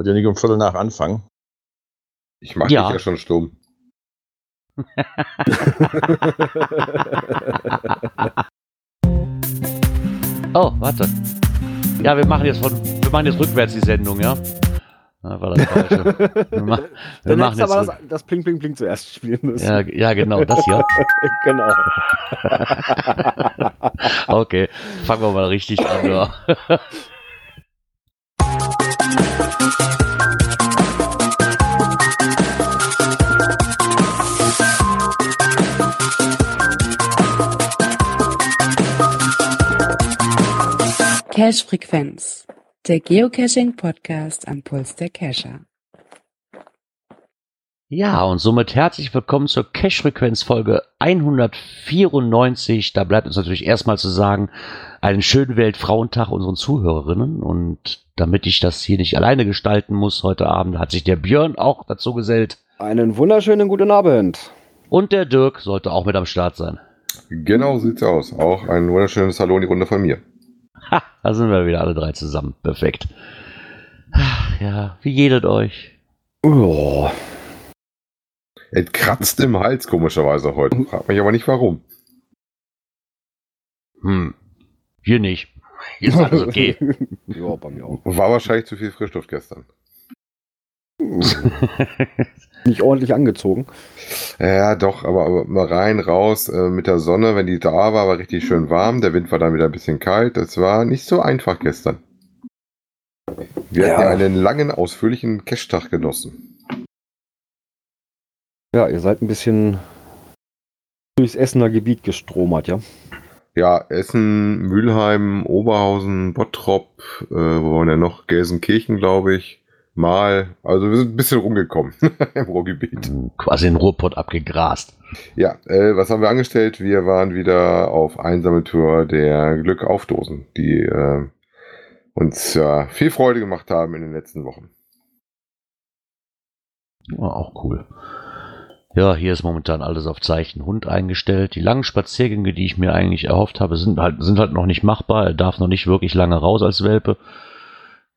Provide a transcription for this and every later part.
Wollt ihr nicht um Viertel nach anfangen? Ich mach Ja. dich ja schon stumm. Oh, warte. Ja, wir machen jetzt von, wir machen jetzt rückwärts die Sendung, ja? Na, war das falsche. Wir, ma wir Dann machen jetzt. aber rück- das, das Pling Pling Pling zuerst spielen müssen. ja, ja, genau, das hier. genau. Okay, fangen wir mal richtig an. Ja. Cache Frequenz, der Geocaching Podcast am Puls der Cacher. Ja, und somit herzlich willkommen zur Cash-Frequenz-Folge 194. Da bleibt uns natürlich erstmal zu sagen, einen schönen Weltfrauentag unseren Zuhörerinnen. Und damit ich das hier nicht alleine gestalten muss heute Abend, hat sich der Björn auch dazu gesellt. Einen wunderschönen guten Abend. Und der Dirk sollte auch mit am Start sein. Genau sieht's aus. Auch ein wunderschönes Hallo in die Runde von mir. Ha, da sind wir wieder alle drei zusammen. Perfekt. Ja, wie jedet euch? Oh, Es kratzt im Hals komischerweise heute. Frag mich aber nicht warum. Hm, hier nicht. Hier ist alles okay. ja, bei mir auch. War wahrscheinlich zu viel Frischluft gestern. Nicht ordentlich angezogen. Ja, doch, aber, aber mal rein, raus äh, mit der Sonne, wenn die da war, war richtig schön warm. Der Wind war dann wieder ein bisschen kalt. Es war nicht so einfach gestern. Wir hatten Ja. ja einen langen, ausführlichen Cash-Tag genossen. Ja, ihr seid ein bisschen durchs Essener Gebiet gestromert, ja? Ja, Essen, Mülheim, Oberhausen, Bottrop, äh, wo waren denn noch? Gelsenkirchen, glaube ich. Mal. Also wir sind ein bisschen rumgekommen im Ruhrgebiet. Quasi den Ruhrpott abgegrast. Ja, äh, was haben wir angestellt? Wir waren wieder auf Einsammeltour der Glück aufdosen, die äh, uns ja viel Freude gemacht haben in den letzten Wochen. Ja, auch cool. Ja, hier ist momentan alles auf Zeichen Hund eingestellt. Die langen Spaziergänge, die ich mir eigentlich erhofft habe, sind halt, sind halt noch nicht machbar. Er darf noch nicht wirklich lange raus als Welpe.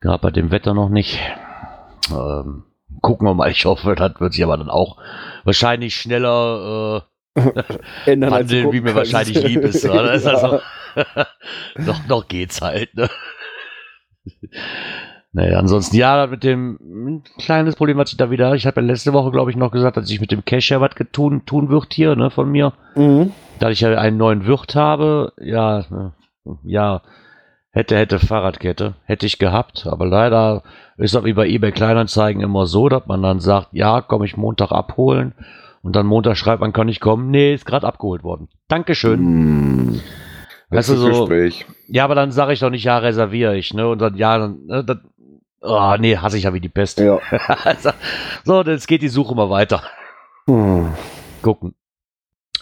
Gerade bei dem Wetter noch nicht. Ähm, gucken wir mal. Ich hoffe, das wird sich aber dann auch wahrscheinlich schneller Ändern, äh, du handeln, wie mir kannst. wahrscheinlich lieb ist. Das ist Ja. also, noch, noch geht's halt. Ne? Naja, ansonsten, ja, mit dem ein kleines Problem, was ich da wieder, ich habe ja letzte Woche, glaube ich, noch gesagt, dass ich mit dem Cash ja was getun, tun wird hier, ne, von mir. Mhm. Da ich ja einen neuen Wirt habe, ja, ja, hätte, hätte Fahrradkette, hätte ich gehabt, aber leider ist das wie bei eBay Kleinanzeigen immer so, dass man dann sagt, ja, komme ich Montag abholen und dann Montag schreibt man, kann ich kommen, nee, ist gerade abgeholt worden. Dankeschön. Mhm. Weißt du, so- Gespräch. Ja, aber dann sage ich doch nicht, ja, reserviere ich, ne, und dann, ja, dann, ne, das, oh, nee, hasse ich ja wie die Pest. Ja. Also, so, jetzt geht die Suche mal weiter. Hm. Gucken.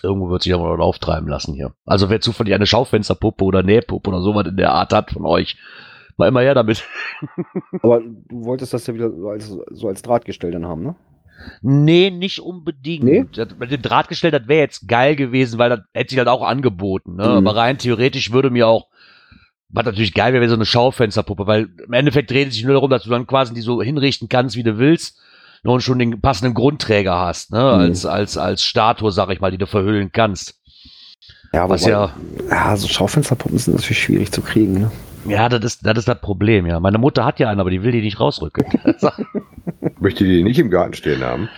Irgendwo wird sich aber noch auftreiben lassen hier. Also wer zufällig eine Schaufensterpuppe oder Nähpuppe oder sowas in der Art hat von euch, mal immer her damit. Aber du wolltest das ja wieder so als, so als Drahtgestell dann haben, ne? Nee, nicht unbedingt. Nee? Das, mit dem Drahtgestell, das wäre jetzt geil gewesen, weil das hätte sich halt auch angeboten. Ne? Mhm. Aber rein theoretisch würde mir auch, was natürlich geil wäre, wäre so eine Schaufensterpuppe, weil im Endeffekt dreht es sich nur darum, dass du dann quasi die so hinrichten kannst, wie du willst. Und schon den passenden Grundträger hast, ne? Mhm. Als, als, als Statue, sag ich mal, die du verhüllen kannst. Ja, Was wobei- ja, ja, so Schaufensterpuppen sind natürlich schwierig zu kriegen, ne? Ja, das ist, das ist das Problem, ja. Meine Mutter hat ja einen, aber die will die nicht rausrücken. Möchte die nicht im Garten stehen haben?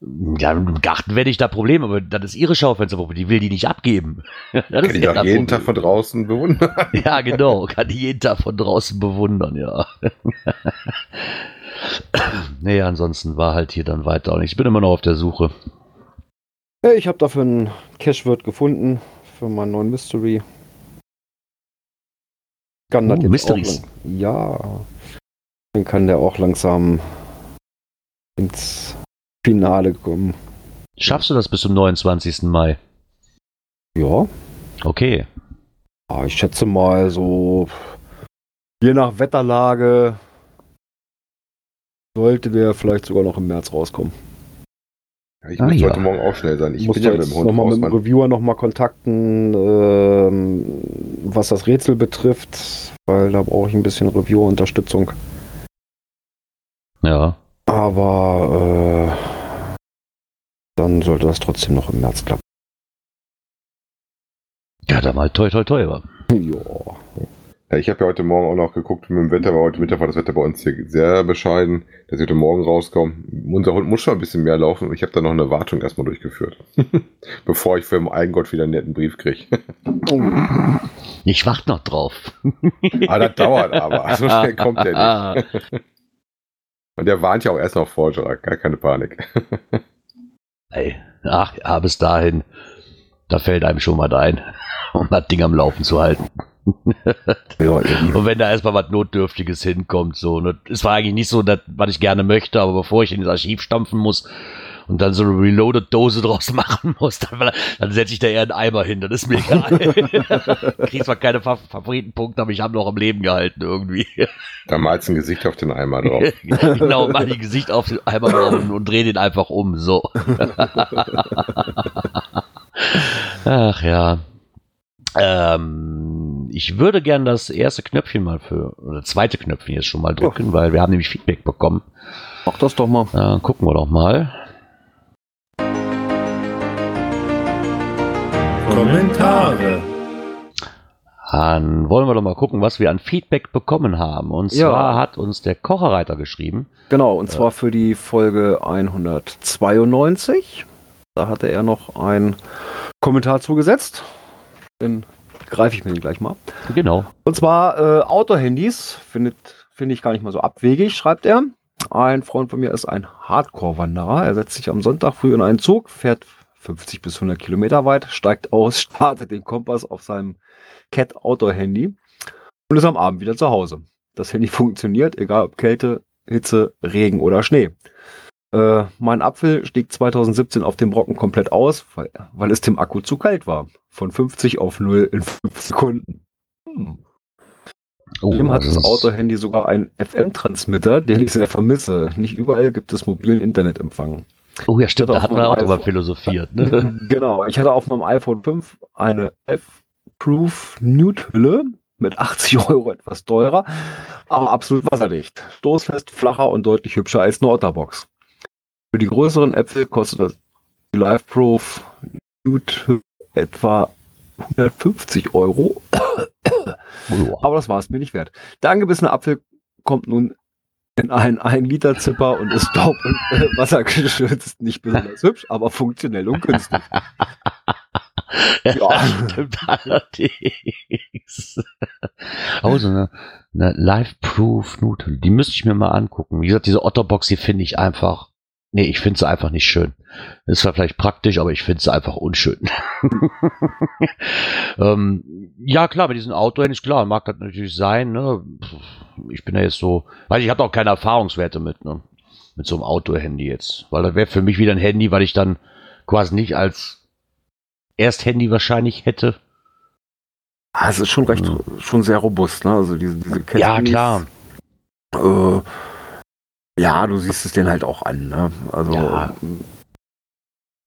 ja, im Garten werde ich da Probleme, aber das ist ihre Schaufensterpuppe, die will die nicht abgeben. Das Kann ist ich doch das jeden Problem. Tag von draußen bewundern. Ja, genau. Kann die jeden Tag von draußen bewundern, ja. nee, ansonsten war halt hier dann weiter und ich bin immer noch auf der Suche. Ja, ich habe dafür einen Cash-Wirt gefunden für meinen neuen Mystery. Kann das Oh, jetzt Mysteries. Auch ja. Dann kann der auch langsam ins Finale kommen. Schaffst du das bis zum 29. Mai? Ja. Okay. Ich schätze mal so, je nach Wetterlage sollte der vielleicht sogar noch im März rauskommen. Ja, ich Ah, muss ja. heute Morgen auch schnell sein. Ich muss bin ja mit dem Hund nochmal mit dem. Reviewer nochmal kontakten, ähm, was das Rätsel betrifft, weil da brauche ich ein bisschen Reviewer-Unterstützung. Ja. Aber äh, dann sollte das trotzdem noch im März klappen. Ja, da mal toi toi toi. Ja. Ich habe ja heute Morgen auch noch geguckt mit dem Wetter, weil heute Mittag war das Wetter bei uns hier sehr bescheiden, dass ich heute Morgen rauskomme. Unser Hund muss schon ein bisschen mehr laufen und ich habe da noch eine Wartung erstmal durchgeführt. Bevor ich für den Eigengott wieder einen netten Brief kriege. Ich warte noch drauf. ah, das dauert aber. So schnell kommt der nicht. Und der warnt ja auch erst noch vor, Gerard. Gar keine Panik. Ey, ach ja, bis dahin, da fällt einem schon mal ein, um das Ding am Laufen zu halten. Ja. Und wenn da erstmal was Notdürftiges hinkommt, so, ne, es war eigentlich nicht so, das, was ich gerne möchte, aber bevor ich in das Archiv stampfen muss und dann so eine Reloaded-Dose draus machen muss, dann, dann setze ich da eher einen Eimer hin, das ist mir egal. Krieg zwar keine Fa Favoritenpunkte, aber ich habe noch am Leben gehalten irgendwie. Da malst du ein Gesicht auf den Eimer drauf. genau, mach die Gesicht auf den Eimer drauf und, und dreh den einfach um, so. Ach ja. Ähm, ich würde gern das erste Knöpfchen mal für, oder zweite Knöpfchen jetzt schon mal drücken, weil wir haben nämlich Feedback bekommen. Mach das doch mal. Äh, gucken wir doch mal. Kommentare. Dann wollen wir doch mal gucken, was wir an Feedback bekommen haben. Und Ja. zwar hat uns der Kocherreiter geschrieben. Genau, und zwar für die Folge 192. Da hatte er noch einen Kommentar zugesetzt. Den greife ich mir den gleich mal. Genau. Und zwar äh, Outdoor-Handys. Findet, finde ich gar nicht mal so abwegig, schreibt er. Ein Freund von mir ist ein Hardcore-Wanderer. Er setzt sich am Sonntag früh in einen Zug, fährt 50 bis 100 Kilometer weit, steigt aus, startet den Kompass auf seinem Cat Outdoor-Handy und ist am Abend wieder zu Hause. Das Handy funktioniert, egal ob Kälte, Hitze, Regen oder Schnee. Äh, mein Apfel stieg 2017 auf dem Brocken komplett aus, weil, weil es dem Akku zu kalt war. Von 50 auf 0 in 5 Sekunden. Hm. Oh, Ihm hat das Autohandy sogar einen FM-Transmitter, den ich sehr vermisse. Nicht überall gibt es mobilen Internetempfang. Oh ja, stimmt, Hat da wir meinem auch drüber philosophiert. Ne? genau, ich hatte auf meinem iPhone 5 eine F-Proof Nude-Hülle mit 80 Euro etwas teurer, aber absolut wasserdicht. Stoßfest, flacher und deutlich hübscher als eine Otterbox. Für die größeren Äpfel kostet das die Live-Proof Nude etwa 150 Euro. Aber das war es mir nicht wert. Der angebissene Apfel kommt nun in einen 1 Liter Zipper und ist staub- und äh, wassergeschützt. Nicht besonders hübsch, aber funktionell und günstig. Ja. Stimmt allerdings. Oh, so eine, eine Live-Proof-Nudel. Die müsste ich mir mal angucken. Wie gesagt, diese Otterbox, die finde ich einfach. Nee, ich finde sie einfach nicht schön. Ist zwar vielleicht praktisch, aber ich finde sie einfach unschön. ähm, ja, klar, mit diesen Outdoor-Handys, klar, mag das natürlich sein. Ne? Ich bin ja jetzt so, weiß ich, habe auch keine Erfahrungswerte mit, ne? mit so einem Outdoor-Handy jetzt. Weil das wäre für mich wieder ein Handy, weil ich dann quasi nicht als Ersthandy wahrscheinlich hätte. Ah, es ist schon recht, schon sehr robust, ne? Also diese, diese Cat Ja, klar. Äh, ja, du siehst es denen halt auch an, ne? Also, Ja.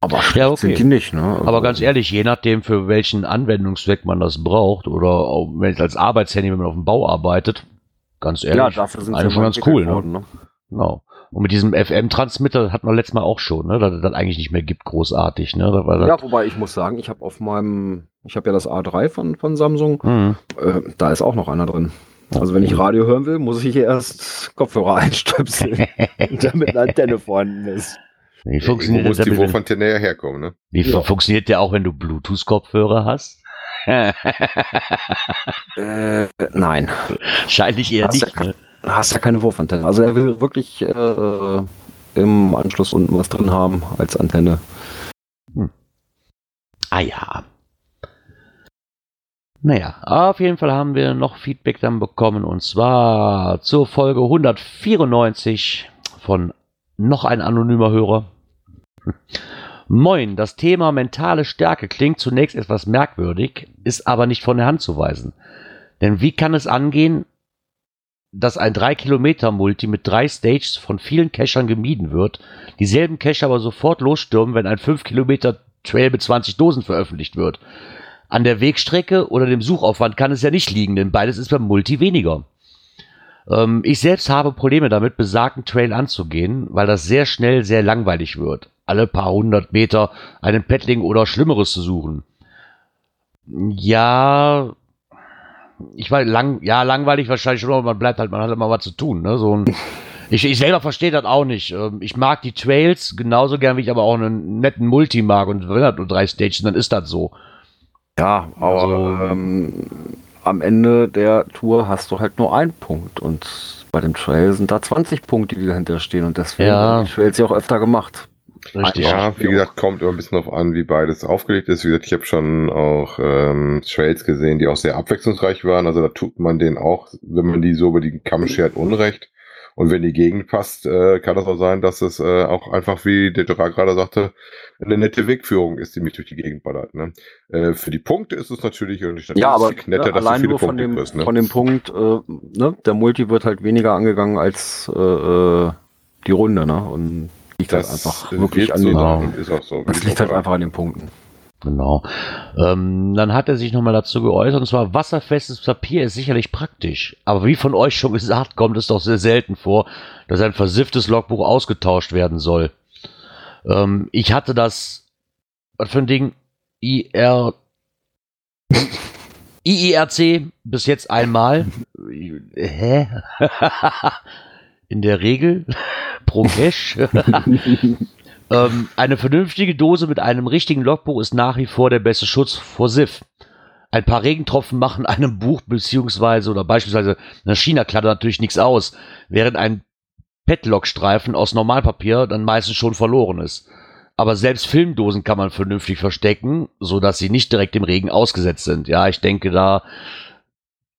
aber Ja, okay. sind die nicht, ne? Also, Aber ganz ehrlich, je nachdem, für welchen Anwendungszweck man das braucht oder als Arbeitshandy, wenn man auf dem Bau arbeitet, ganz ehrlich, ja, dafür sind schon ganz cool, entwickelt ne? worden, ne? genau. Und mit diesem FM-Transmitter hatten wir letztes Mal auch schon, ne, dass es das eigentlich nicht mehr gibt, großartig, ne? Ja, wobei ich muss sagen, ich habe auf meinem, ich habe ja das A3 von, von Samsung, Mhm. äh, da ist auch noch einer drin. Also wenn ich Radio hören will, muss ich hier erst Kopfhörer einstöpseln, damit eine Antenne vorhanden ist. Wie Irgendwo funktioniert muss die Wurfantenne ja herkommen, ne? wie Ja. funktioniert der auch, wenn du Bluetooth-Kopfhörer hast? Äh, nein, Wahrscheinlich eher Hast nicht. ja Ne? du hast ja keine Wurfantenne. Also er will wirklich äh, im Anschluss unten was drin haben als Antenne. Ah ja. Naja, auf jeden Fall haben wir noch Feedback dann bekommen und zwar zur Folge 194 von noch ein anonymer Hörer. Moin, das Thema mentale Stärke klingt zunächst etwas merkwürdig, ist aber nicht von der Hand zu weisen. Denn wie kann es angehen, dass ein 3-Kilometer-Multi mit drei Stages von vielen Cachern gemieden wird, dieselben Cacher aber sofort losstürmen, wenn ein 5-Kilometer-Trail mit 20 Dosen veröffentlicht wird? An der Wegstrecke oder dem Suchaufwand kann es ja nicht liegen, denn beides ist beim Multi weniger. Ähm, ich selbst habe Probleme damit, besagten Trail anzugehen, weil das sehr schnell sehr langweilig wird. Alle paar hundert Meter einen Paddling oder Schlimmeres zu suchen. Ja, ich war lang, ja, langweilig wahrscheinlich schon, aber man bleibt halt, man hat immer was zu tun, ne? So ein, ich, ich selber verstehe das auch nicht. Ähm, Ich mag die Trails genauso gern, wie ich aber auch einen netten Multi mag. Und wenn das nur drei Stages, dann ist das so. Ja, aber Also- ähm, am Ende der Tour hast du halt nur einen Punkt und bei dem Trail sind da 20 Punkte, die dahinter stehen und deswegen Ja. werden die Trails ja auch öfter gemacht. Richtig. Ja, wie gesagt, kommt immer ein bisschen darauf an, wie beides aufgelegt ist. Wie gesagt, ich habe schon auch ähm, Trails gesehen, die auch sehr abwechslungsreich waren. Also da tut man denen auch, wenn man die so über die Kamm schert, Unrecht. Und wenn die Gegend passt, äh, kann das auch sein, dass es äh, auch einfach, wie der Gerard gerade sagte, eine nette Wegführung ist, die mich durch die Gegend ballert. Ne? Äh, für die Punkte ist es natürlich und Ja, aber netter, ne, dass du allein viele nur von Punkte dem, kriegst. Ne? von dem Punkt, äh, ne, der Multi wird halt weniger angegangen als äh, äh, die Runde, ne? Und liegt halt einfach wirklich an so den, und ist auch so. das liegt halt einfach an den Punkten. Genau. Ähm, dann hat er sich nochmal dazu geäußert, und zwar wasserfestes Papier ist sicherlich praktisch. Aber wie von euch schon gesagt, kommt es doch sehr selten vor, dass ein versifftes Logbuch ausgetauscht werden soll. Ähm, ich hatte das, was für ein Ding, IR, IIRC bis jetzt einmal. Hä? In der Regel pro Cache. Ähm, eine vernünftige Dose mit einem richtigen Logbuch ist nach wie vor der beste Schutz vor SIF. Ein paar Regentropfen machen einem Buch beziehungsweise oder beispielsweise einer China-Kladde natürlich nichts aus, während ein Petlock-Streifen aus Normalpapier dann meistens schon verloren ist. Aber selbst Filmdosen kann man vernünftig verstecken, so dass sie nicht direkt dem Regen ausgesetzt sind. Ja, ich denke, da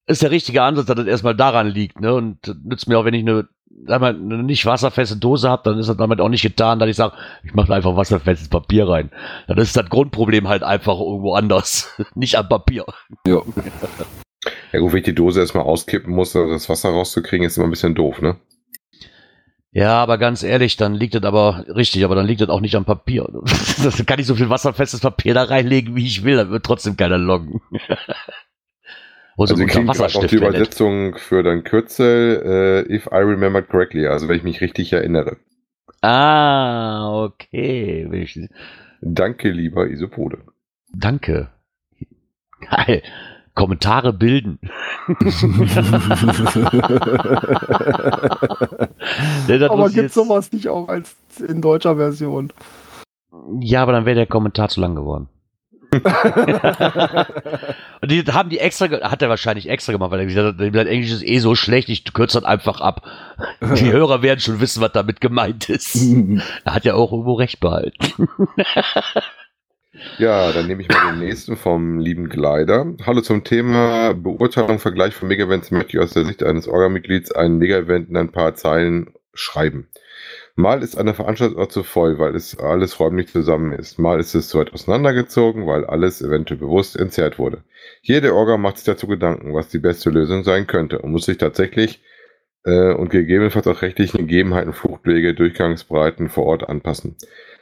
ist der richtige Ansatz, dass das erstmal daran liegt. Ne? Und nützt mir auch, wenn ich eine, mal, eine nicht wasserfeste Dose habe, dann ist das damit auch nicht getan, dass ich sage, ich mache da einfach wasserfestes Papier rein. Dann ist das Grundproblem halt einfach irgendwo anders, nicht am Papier. Ja. Ja gut, wenn ich die Dose erstmal auskippen muss, um das Wasser rauszukriegen, ist immer ein bisschen doof, ne? Ja, aber ganz ehrlich, dann liegt das aber richtig, aber dann liegt das auch nicht am Papier. Das kann ich so viel wasserfestes Papier da reinlegen, wie ich will, dann wird trotzdem keiner loggen. Wo so Also ich kriege gerade noch Wasserstift die. Übersetzung für dein Kürzel, äh, if I remember correctly, also wenn ich mich richtig erinnere. Ah, okay. Ich- Danke, lieber Isopode. Danke. Geil. Kommentare bilden. Aber gibt's jetzt- sowas nicht auch als in deutscher Version? Ja, aber dann wäre der Kommentar zu lang geworden. Und die haben die extra, hat er wahrscheinlich extra gemacht, weil er gesagt hat, dein Englisch ist eh so schlecht, ich kürze das einfach ab. Die Hörer werden schon wissen, was damit gemeint ist. Er hat ja auch irgendwo recht behalten. Ja, dann nehme ich mal den nächsten vom lieben Gleider. Hallo zum Thema Beurteilung, Vergleich von Mega-Events. Möchte ich aus der Sicht eines Orga-Mitglieds ein Mega-Event in ein paar Zeilen schreiben. Mal ist eine Veranstaltung zu voll, weil es alles räumlich zusammen ist. Mal ist es zu weit auseinandergezogen, weil alles eventuell bewusst entzerrt wurde. Jede Orga macht sich dazu Gedanken, was die beste Lösung sein könnte und muss sich tatsächlich äh, und gegebenenfalls auch rechtlichen Gegebenheiten, Fluchtwege, Durchgangsbreiten vor Ort anpassen.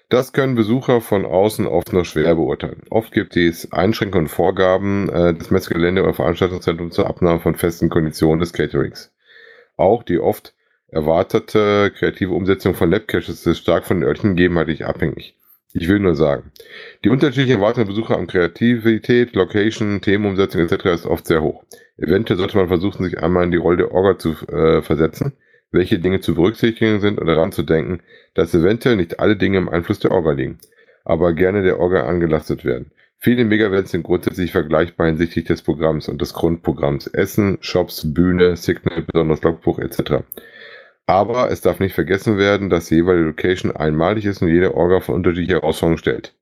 Das können Besucher von außen oft nur schwer beurteilen. Oft gibt es Einschränkungen und Vorgaben äh, des Messgelände oder Veranstaltungszentrums zur Abnahme von festen Konditionen des Caterings. Auch die oft erwartete kreative Umsetzung von Labcaches ist stark von den örtlichen Gegebenheiten abhängig. Ich will nur sagen, die unterschiedliche Erwartungen der Besucher an Kreativität, Location, Themenumsetzung etc. ist oft sehr hoch. Eventuell sollte man versuchen, sich einmal in die Rolle der Orga zu äh, versetzen, welche Dinge zu berücksichtigen sind und daran zu denken, dass eventuell nicht alle Dinge im Einfluss der Orga liegen, aber gerne der Orga angelastet werden. Viele Megavents sind grundsätzlich vergleichbar hinsichtlich des Programms und des Grundprogramms. Essen, Shops, Bühne, Signal, besonders Logbuch etc. Aber es darf nicht vergessen werden, dass die jeweilige Location einmalig ist und jede Orga von unterschiedlichen Herausforderungen stellt.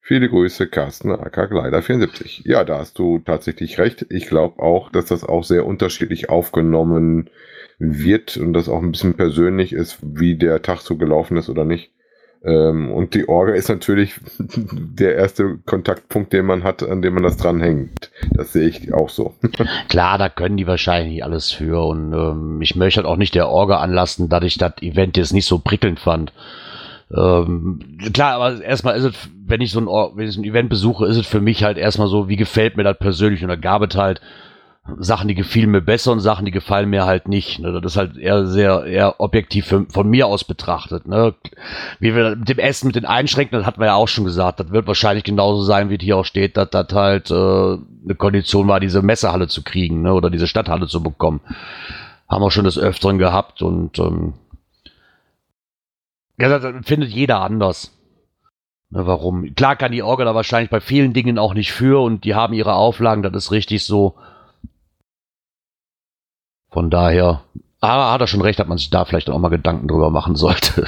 Viele Grüße, Carsten AK Gleider 74. Ja, da hast du tatsächlich recht. Ich glaube auch, dass das auch sehr unterschiedlich aufgenommen wird und das auch ein bisschen persönlich ist, wie der Tag so gelaufen ist oder nicht. Ähm, und die Orga ist natürlich der erste Kontaktpunkt, den man hat, an dem man das dranhängt. Das sehe ich auch so. Klar, da können die wahrscheinlich alles für und ähm, ich möchte halt auch nicht der Orga anlassen, dass ich das Event jetzt nicht so prickelnd fand. Ähm, klar, aber erstmal ist es, wenn ich so ein, wenn ich so ein Event besuche, ist es für mich halt erstmal so, wie gefällt mir das persönlich und da gab es halt Sachen, die gefielen mir besser und Sachen, die gefallen mir halt nicht. Ne? Das ist halt eher sehr eher objektiv für, von mir aus betrachtet. Ne? Wie wir mit dem Essen, mit den Einschränkungen, das hatten wir ja auch schon gesagt, das wird wahrscheinlich genauso sein, wie hier auch steht, dass das halt äh, eine Kondition war, diese Messehalle zu kriegen ne? oder diese Stadthalle zu bekommen. Haben wir schon des Öfteren gehabt und ähm, ja, das findet jeder anders. Ne, warum? Klar kann die Orga da wahrscheinlich bei vielen Dingen auch nicht für und die haben ihre Auflagen, das ist richtig so. Von daher, aber hat er schon recht, dass man sich da vielleicht auch mal Gedanken drüber machen sollte.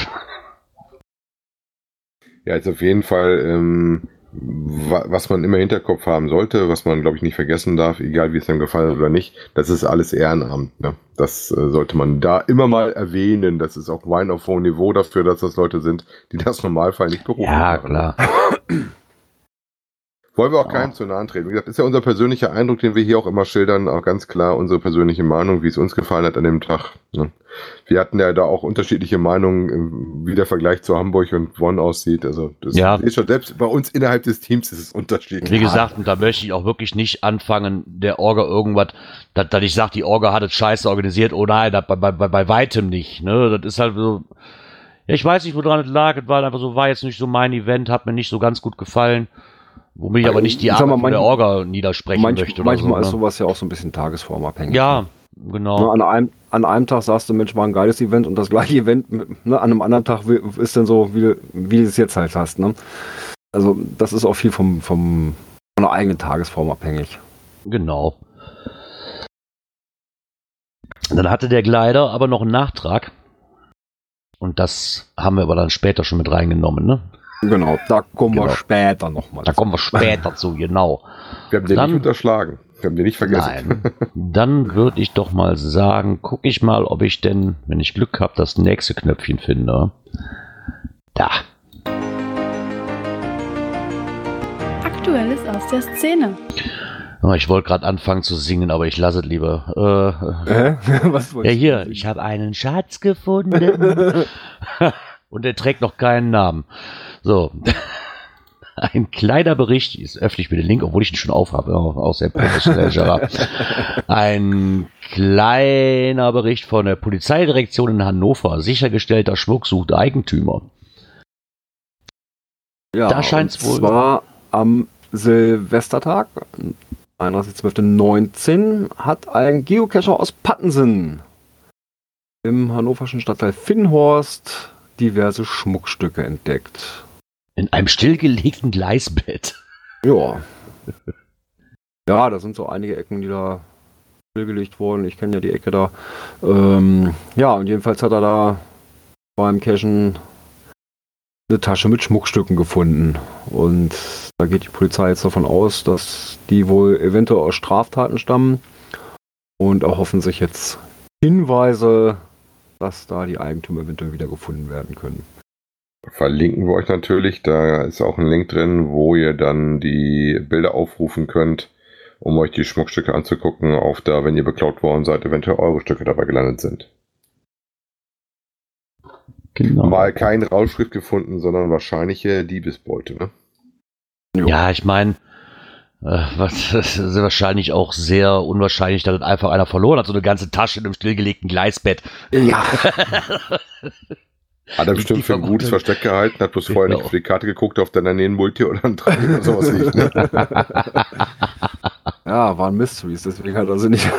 Ja, jetzt auf jeden Fall, ähm, wa was man immer im Hinterkopf haben sollte, was man, glaube ich, nicht vergessen darf, egal wie es einem gefallen hat oder nicht, das ist alles Ehrenamt. Ne? Das äh, sollte man da immer mal erwähnen. Das ist auch Wine auf hohem Niveau dafür, dass das Leute sind, die das Normalfall nicht berufen ja, machen. klar. Wollen wir auch Ja. keinem zu nahe treten. Wie gesagt, ist ja unser persönlicher Eindruck, den wir hier auch immer schildern, auch ganz klar unsere persönliche Meinung, wie es uns gefallen hat an dem Tag. Ne? Wir hatten ja da auch unterschiedliche Meinungen, ähm, wie der Vergleich zu Hamburg und Bonn aussieht. Also das Ja. ist schon selbst bei uns innerhalb des Teams ist es unterschiedlich. Wie gesagt, und da möchte ich auch wirklich nicht anfangen, der Orga irgendwas, dass, dass ich sage, die Orga hat es scheiße organisiert. Oh nein, das bei, bei, bei, bei weitem nicht. Ne? Das ist halt so. Ja, ich weiß nicht, woran es lag. Es war einfach so, war jetzt nicht so mein Event, hat mir nicht so ganz gut gefallen. Womit ich aber nicht die mal, Arbeit von der Orga niedersprechen Manch, möchte. Oder manchmal ist so, ne? sowas ja auch so ein bisschen tagesformabhängig. Ja, Ne, genau. an, einem, an einem Tag sagst du, Mensch, war ein geiles Event und das gleiche Event ne, an einem anderen Tag ist dann so, wie, du- wie du es jetzt halt hast. Ne? Also das ist auch viel vom, vom, von der eigenen Tagesform abhängig. Genau. Dann hatte der Gleiter aber noch einen Nachtrag. Und das haben wir aber dann später schon mit reingenommen, ne? Genau, da kommen Genau. wir später nochmal. Da kommen wir später zu, genau. Wir haben den Dann- nicht unterschlagen. Wir haben den nicht vergessen. Nein. Dann würde ich doch mal sagen, gucke ich mal, ob ich denn, wenn ich Glück habe, das nächste Knöpfchen finde. Da. Aktuelles aus der Szene. Oh, Ich wollte gerade anfangen zu singen, aber ich lasse es lieber. Äh, Hä? Was ja, hier, ich habe einen Schatz gefunden. Und er trägt noch keinen Namen. So. Ein kleiner Bericht, ist öffentlich mit den Link, obwohl ich ihn schon aufhabe, auch sehr professionell. Gerard. Ein kleiner Bericht von der Polizeidirektion in Hannover. Sichergestellter Schmuck sucht Eigentümer. Ja, Da scheint's und wohl- zwar am Silvestertag, 31.12.19, hat ein Geocacher aus Pattensen im hannoverschen Stadtteil Finnhorst diverse Schmuckstücke entdeckt. In einem stillgelegten Gleisbett. Ja. Ja, da sind so einige Ecken, die da stillgelegt wurden. Ich kenne ja die Ecke da. Ähm, ja, und jedenfalls hat er da beim Cachen eine Tasche mit Schmuckstücken gefunden. Und da geht die Polizei jetzt davon aus, dass die wohl eventuell aus Straftaten stammen und erhoffen sich jetzt Hinweise, dass da die Eigentümer eventuell wieder gefunden werden können. Verlinken wir euch natürlich. Da ist auch ein Link drin, wo ihr dann die Bilder aufrufen könnt, um euch die Schmuckstücke anzugucken, auf da, wenn ihr beklaut worden seid, eventuell eure Stücke dabei gelandet sind. Genau. Mal kein Rauschschrift gefunden, sondern wahrscheinliche Diebesbeute. Ne? Ja, ich meine, äh, was das ist wahrscheinlich auch sehr unwahrscheinlich, dass das einfach einer verloren hat, so eine ganze Tasche in einem stillgelegten Gleisbett. Ja, Hat er bestimmt für ein gutes Versteck gehalten, hat bloß vorher Genau. nicht auf die Karte geguckt, auf der daneben Multi oder ein Drei oder sowas liegt. Ne? ja, waren Mysteries, deswegen hat er sie nicht,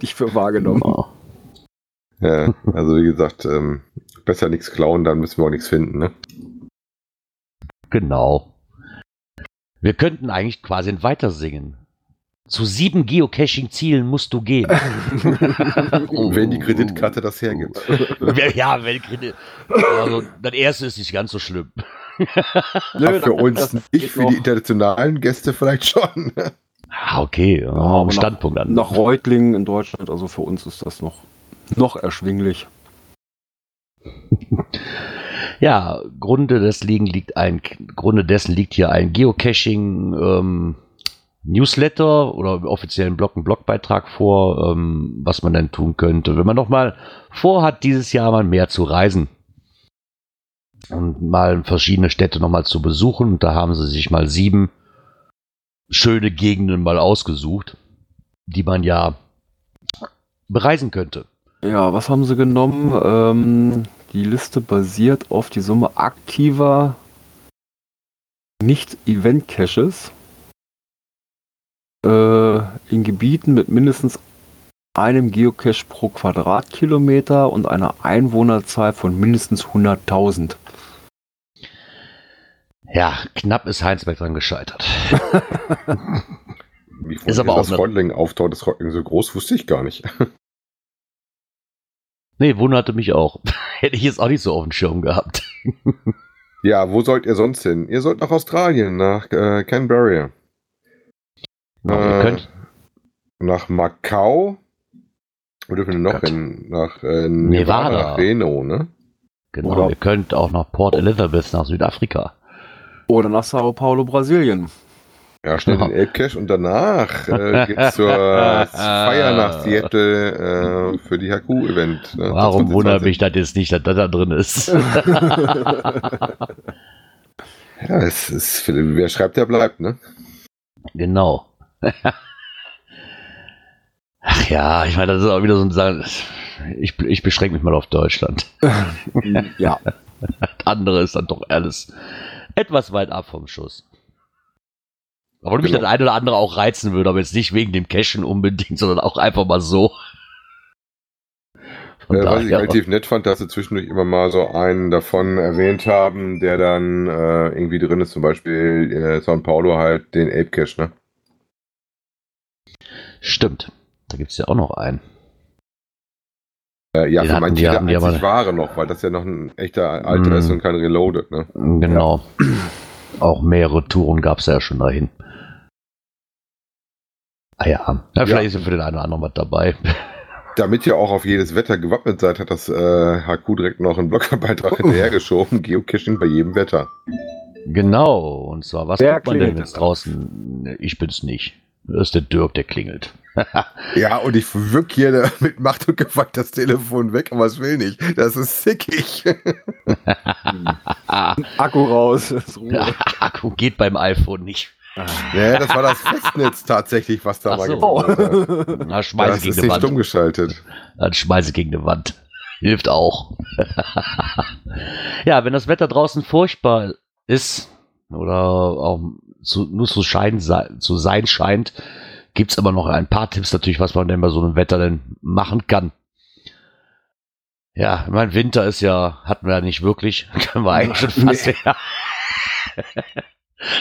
nicht für wahrgenommen. Oh. Ja, also wie gesagt, ähm, besser nichts klauen, dann müssen wir auch nichts finden. Ne? Genau. Wir könnten eigentlich quasi weiter singen. Zu sieben Geocaching-Zielen musst du gehen. Wenn die Kreditkarte das hergibt. ja, wenn Kredit. Also, das erste ist nicht ganz so schlimm. Aber für uns nicht, für noch. die internationalen Gäste vielleicht schon. Ah, okay. Am nach- Standpunkt an. Nach Reutlingen in Deutschland, also für uns ist das noch, noch erschwinglich. Ja, Grunde des liegt ein, Grunde dessen liegt hier ein Geocaching ähm, Newsletter oder offiziellen Blog, einen Blogbeitrag vor, ähm, was man denn tun könnte, wenn man noch mal vorhat, dieses Jahr mal mehr zu reisen und mal verschiedene Städte noch mal zu besuchen. Und da haben sie sich mal sieben schöne Gegenden mal ausgesucht. die man ja bereisen könnte. Ja, was haben sie genommen? Ähm, die Liste basiert auf die Summe aktiver Nicht-Event-Caches äh, in Gebieten mit mindestens einem Geocache pro Quadratkilometer und einer Einwohnerzahl von mindestens 100.000. Ja, knapp ist Heinsberg dran gescheitert. Wie Ist aber auch das Reutlingen auftaucht, das Reutlingen so groß, wusste ich gar nicht. Nee, wunderte mich auch. Hätte ich jetzt auch nicht so auf dem Schirm gehabt. Ja, wo sollt ihr sonst hin? Ihr sollt nach Australien, nach äh, Canberra. Äh, könnt, Nach Macau. Wo dürfen wir noch Gott. hin? Nach äh, Nevada, Nevada. nach Reno, ne? genau, oder- ihr könnt auch nach Port Elizabeth, nach Südafrika. Oder nach Sao Paulo, Brasilien. Ja, schnell den Elbcache und danach äh, geht's zur Feier nach Seattle äh, für die HQ-Event. Ne? Warum wundert 2020. mich das jetzt nicht, dass das da drin ist? Ja, es ist, wer schreibt, der bleibt, ne? genau. Ach ja, ich meine, das ist auch wieder so ein Sagen. Ich, ich beschränke mich mal auf Deutschland. ja, Das andere ist dann doch alles etwas weit ab vom Schuss. Obwohl mich Genau. das eine oder andere auch reizen würde, aber jetzt nicht wegen dem Cashen unbedingt, sondern auch einfach mal so. Von Äh, was ich relativ nett fand, dass sie zwischendurch immer mal so einen davon erwähnt haben, der dann äh, irgendwie drin ist, zum Beispiel äh, São Paulo halt den Ape Cache, ne? Stimmt. Da gibt es ja auch noch einen. Äh, ja, Den für hatten manche die- der die einzig aber- Ware noch, weil das ja noch ein echter alter Mm. ist und kein Reloaded, ne? Genau. Auch mehrere Touren gab es ja schon dahin. Ah ja. ja vielleicht Ja. ist ja für den einen oder anderen was dabei. Damit ihr auch auf jedes Wetter gewappnet seid, hat das äh, HQ direkt noch einen Blogbeitrag hinterhergeschoben. Geocaching bei jedem Wetter. genau. Und zwar, was Wer tut man denn, denn? draußen. Ich bin's nicht. Das ist der Dirk, der klingelt. Ja, und ich wirk hier mit Macht und Gewalt das Telefon weg, aber es will nicht. Das ist sickig. Akku raus. ist Ruhe. Akku geht beim iPhone nicht. Ja, das war das Festnetz tatsächlich, was da Ach mal so. Na, schmeiße Das gegen ist nicht Wand. stumm geschaltet. Dann schmeiße gegen eine Wand. Hilft auch. ja, wenn das Wetter draußen furchtbar ist oder auch zu, nur zu, scheinen, sei- zu sein scheint, gibt's aber noch ein paar Tipps natürlich, was man denn bei so einem Wetter denn machen kann. Ja, mein Winter ist ja, hatten wir ja nicht wirklich. Können wir eigentlich schon fast. Ja.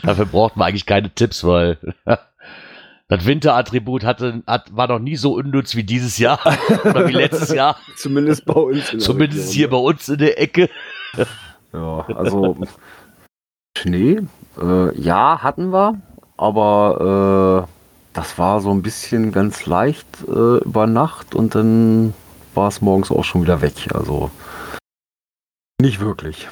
Dafür braucht man eigentlich keine Tipps, weil das Winterattribut hatte, hat, war noch nie so unnütz wie dieses Jahr oder wie letztes Jahr. Zumindest bei uns. Zumindest Region. hier bei uns in der Ecke. Ja, also Schnee, äh, ja, hatten wir, aber äh, das war so ein bisschen ganz leicht äh, über Nacht und dann war es morgens auch schon wieder weg. Also nicht wirklich.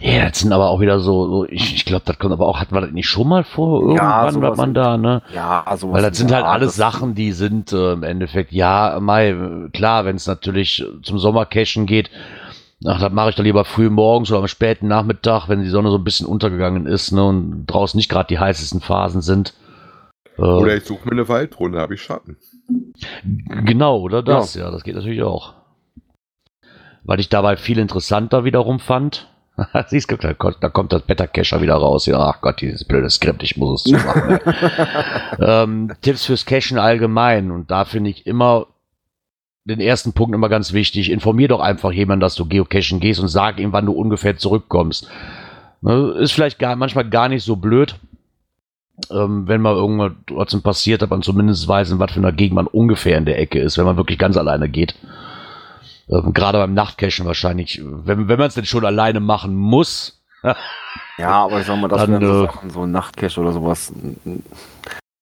Ja, das sind aber auch wieder so, so ich, ich glaube, das kommt aber auch, hatten wir das nicht schon mal vor, irgendwann, sowas was man da, ne? Ja, also Weil das sind halt alles Sachen, die sind äh, im Endeffekt, ja, Mai, klar, wenn es natürlich zum Sommercashen geht, ach, das mache ich doch lieber früh morgens oder am späten Nachmittag, wenn die Sonne so ein bisschen untergegangen ist, ne, und draußen nicht gerade die heißesten Phasen sind. Äh, Oder ich suche mir eine Waldrunde, habe ich Schatten. Genau, oder das, ja. das geht natürlich auch. Weil ich dabei viel interessanter wiederum fand. Siehst du, da kommt, da kommt das Better Cacher wieder raus. Ja, ach Gott, dieses blöde Skript, ich muss es zumachen. ey. ähm, Tipps fürs Cachen allgemein. Und da finde ich immer den ersten Punkt immer ganz wichtig. Informier doch einfach jemanden, dass du geocachen gehst und sag ihm, wann du ungefähr zurückkommst. Ne, ist vielleicht gar, manchmal gar nicht so blöd, ähm, wenn mal irgendwas passiert, aber man zumindest weiß, in was für einer Gegend man ungefähr in der Ecke ist, wenn man wirklich ganz alleine geht. Ähm, Gerade beim Nachtcachen wahrscheinlich, wenn, wenn man es denn schon alleine machen muss. Ja, aber ich sag mal, das Dann, wären so äh, Sachen, so ein Nachtcache oder sowas.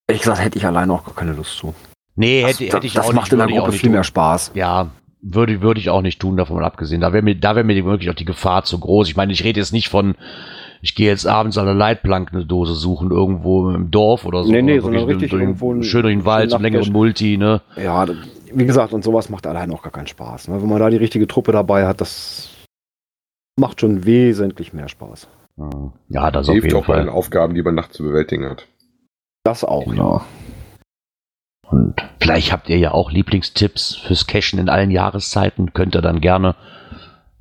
Ehrlich gesagt, hätte ich alleine auch gar keine Lust zu. Nee, Das, hätte, das, hätte ich das auch macht nicht, in der würde ich auch Gruppe nicht viel tun. mehr Spaß. Ja, würde, würde ich auch nicht tun, davon abgesehen. Da wäre mir, da wäre mir wirklich auch die Gefahr zu groß. Ich meine, ich rede jetzt nicht von, ich gehe jetzt abends an der Leitplanke eine Dose suchen, irgendwo im Dorf oder so. Nee, nee, sondern richtig durch, irgendwo ein- schön durch den Wald, so einen längeren. Multi, ne? Ja, das- wie gesagt, und sowas macht allein auch gar keinen Spaß. Ne? Wenn man da die richtige Truppe dabei hat, das macht schon wesentlich mehr Spaß. Ja, das auf Hilft jeden auch bei den Fall. Aufgaben, die man nachts zu bewältigen hat. Das auch, Genau. Und vielleicht habt ihr ja auch Lieblingstipps fürs Cashen in allen Jahreszeiten. Könnt ihr dann gerne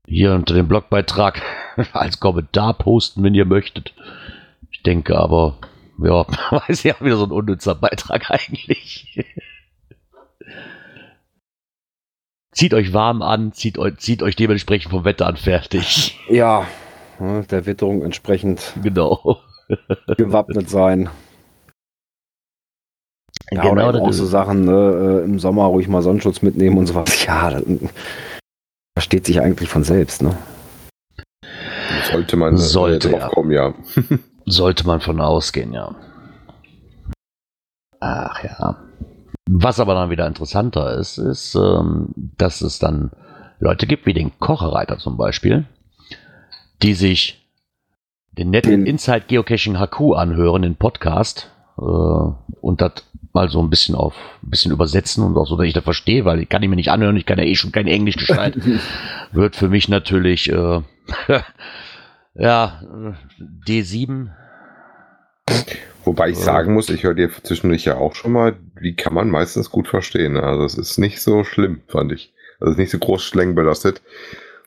hier unter dem Blogbeitrag als Kommentar posten, wenn ihr möchtet. Ich denke aber, ja, weiß ja wieder so ein unnützer Beitrag eigentlich. Zieht euch warm an, zieht euch, zieht euch dementsprechend vom Wetter an fertig. Ja, ne, der Witterung entsprechend Genau. gewappnet sein. Ja, genau, oder eben das auch ist- so Sachen, ne, äh, im Sommer ruhig mal Sonnenschutz mitnehmen und sowas. Ja, das versteht sich eigentlich von selbst, ne? Sollte man äh, Sollte, drauf ja. kommen, ja. Sollte man von ausgehen, ja. Ach ja. Was aber dann wieder interessanter ist, ist, ähm, dass es dann Leute gibt, wie den Kocherreiter zum Beispiel, die sich den netten Inside Geocaching HQ anhören, den Podcast, äh, und das mal so ein bisschen auf ein bisschen übersetzen und auch so, dass ich das verstehe, weil ich kann ihn mir nicht anhören, ich kann ja eh schon kein Englisch gescheit. Wird für mich natürlich äh, ja äh, D7 Wobei ich sagen muss, ich höre dir zwischendurch ja auch schon mal, die kann man meistens gut verstehen. Also es ist nicht so schlimm, fand ich. Also es ist nicht so groß schlangbelastet.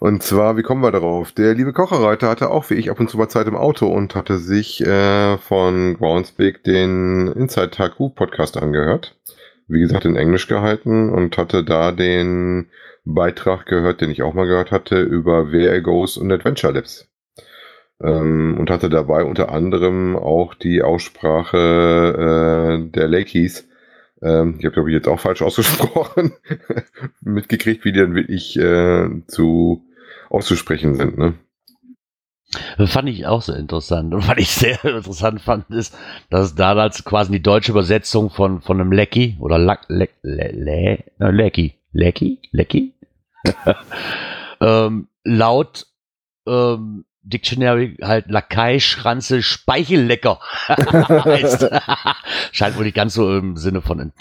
Und zwar, wie kommen wir darauf? Der liebe Kocherreiter hatte auch wie ich ab und zu mal Zeit im Auto und hatte sich äh, von Groundspeak den Inside HQ Podcast angehört. Wie gesagt, in Englisch gehalten und hatte da den Beitrag gehört, den ich auch mal gehört hatte, über Where Goes und Adventure Labs. Ähm, und hatte dabei unter anderem auch die Aussprache äh, der Lakeys. Ähm, ich habe, glaube ich, jetzt auch falsch ausgesprochen. mitgekriegt, wie die dann wirklich äh, zu auszusprechen sind. Ne? Fand ich auch sehr interessant. Und was ich sehr interessant fand, ist, dass es damals quasi die deutsche Übersetzung von, von einem Lecky oder Lack, Leck, Le, Le, Lecky, Lecky, Lecky, ähm, laut ähm, Dictionary halt Lakai, Schranze, Speichellecker heißt. Scheint wohl nicht ganz so im Sinne von In-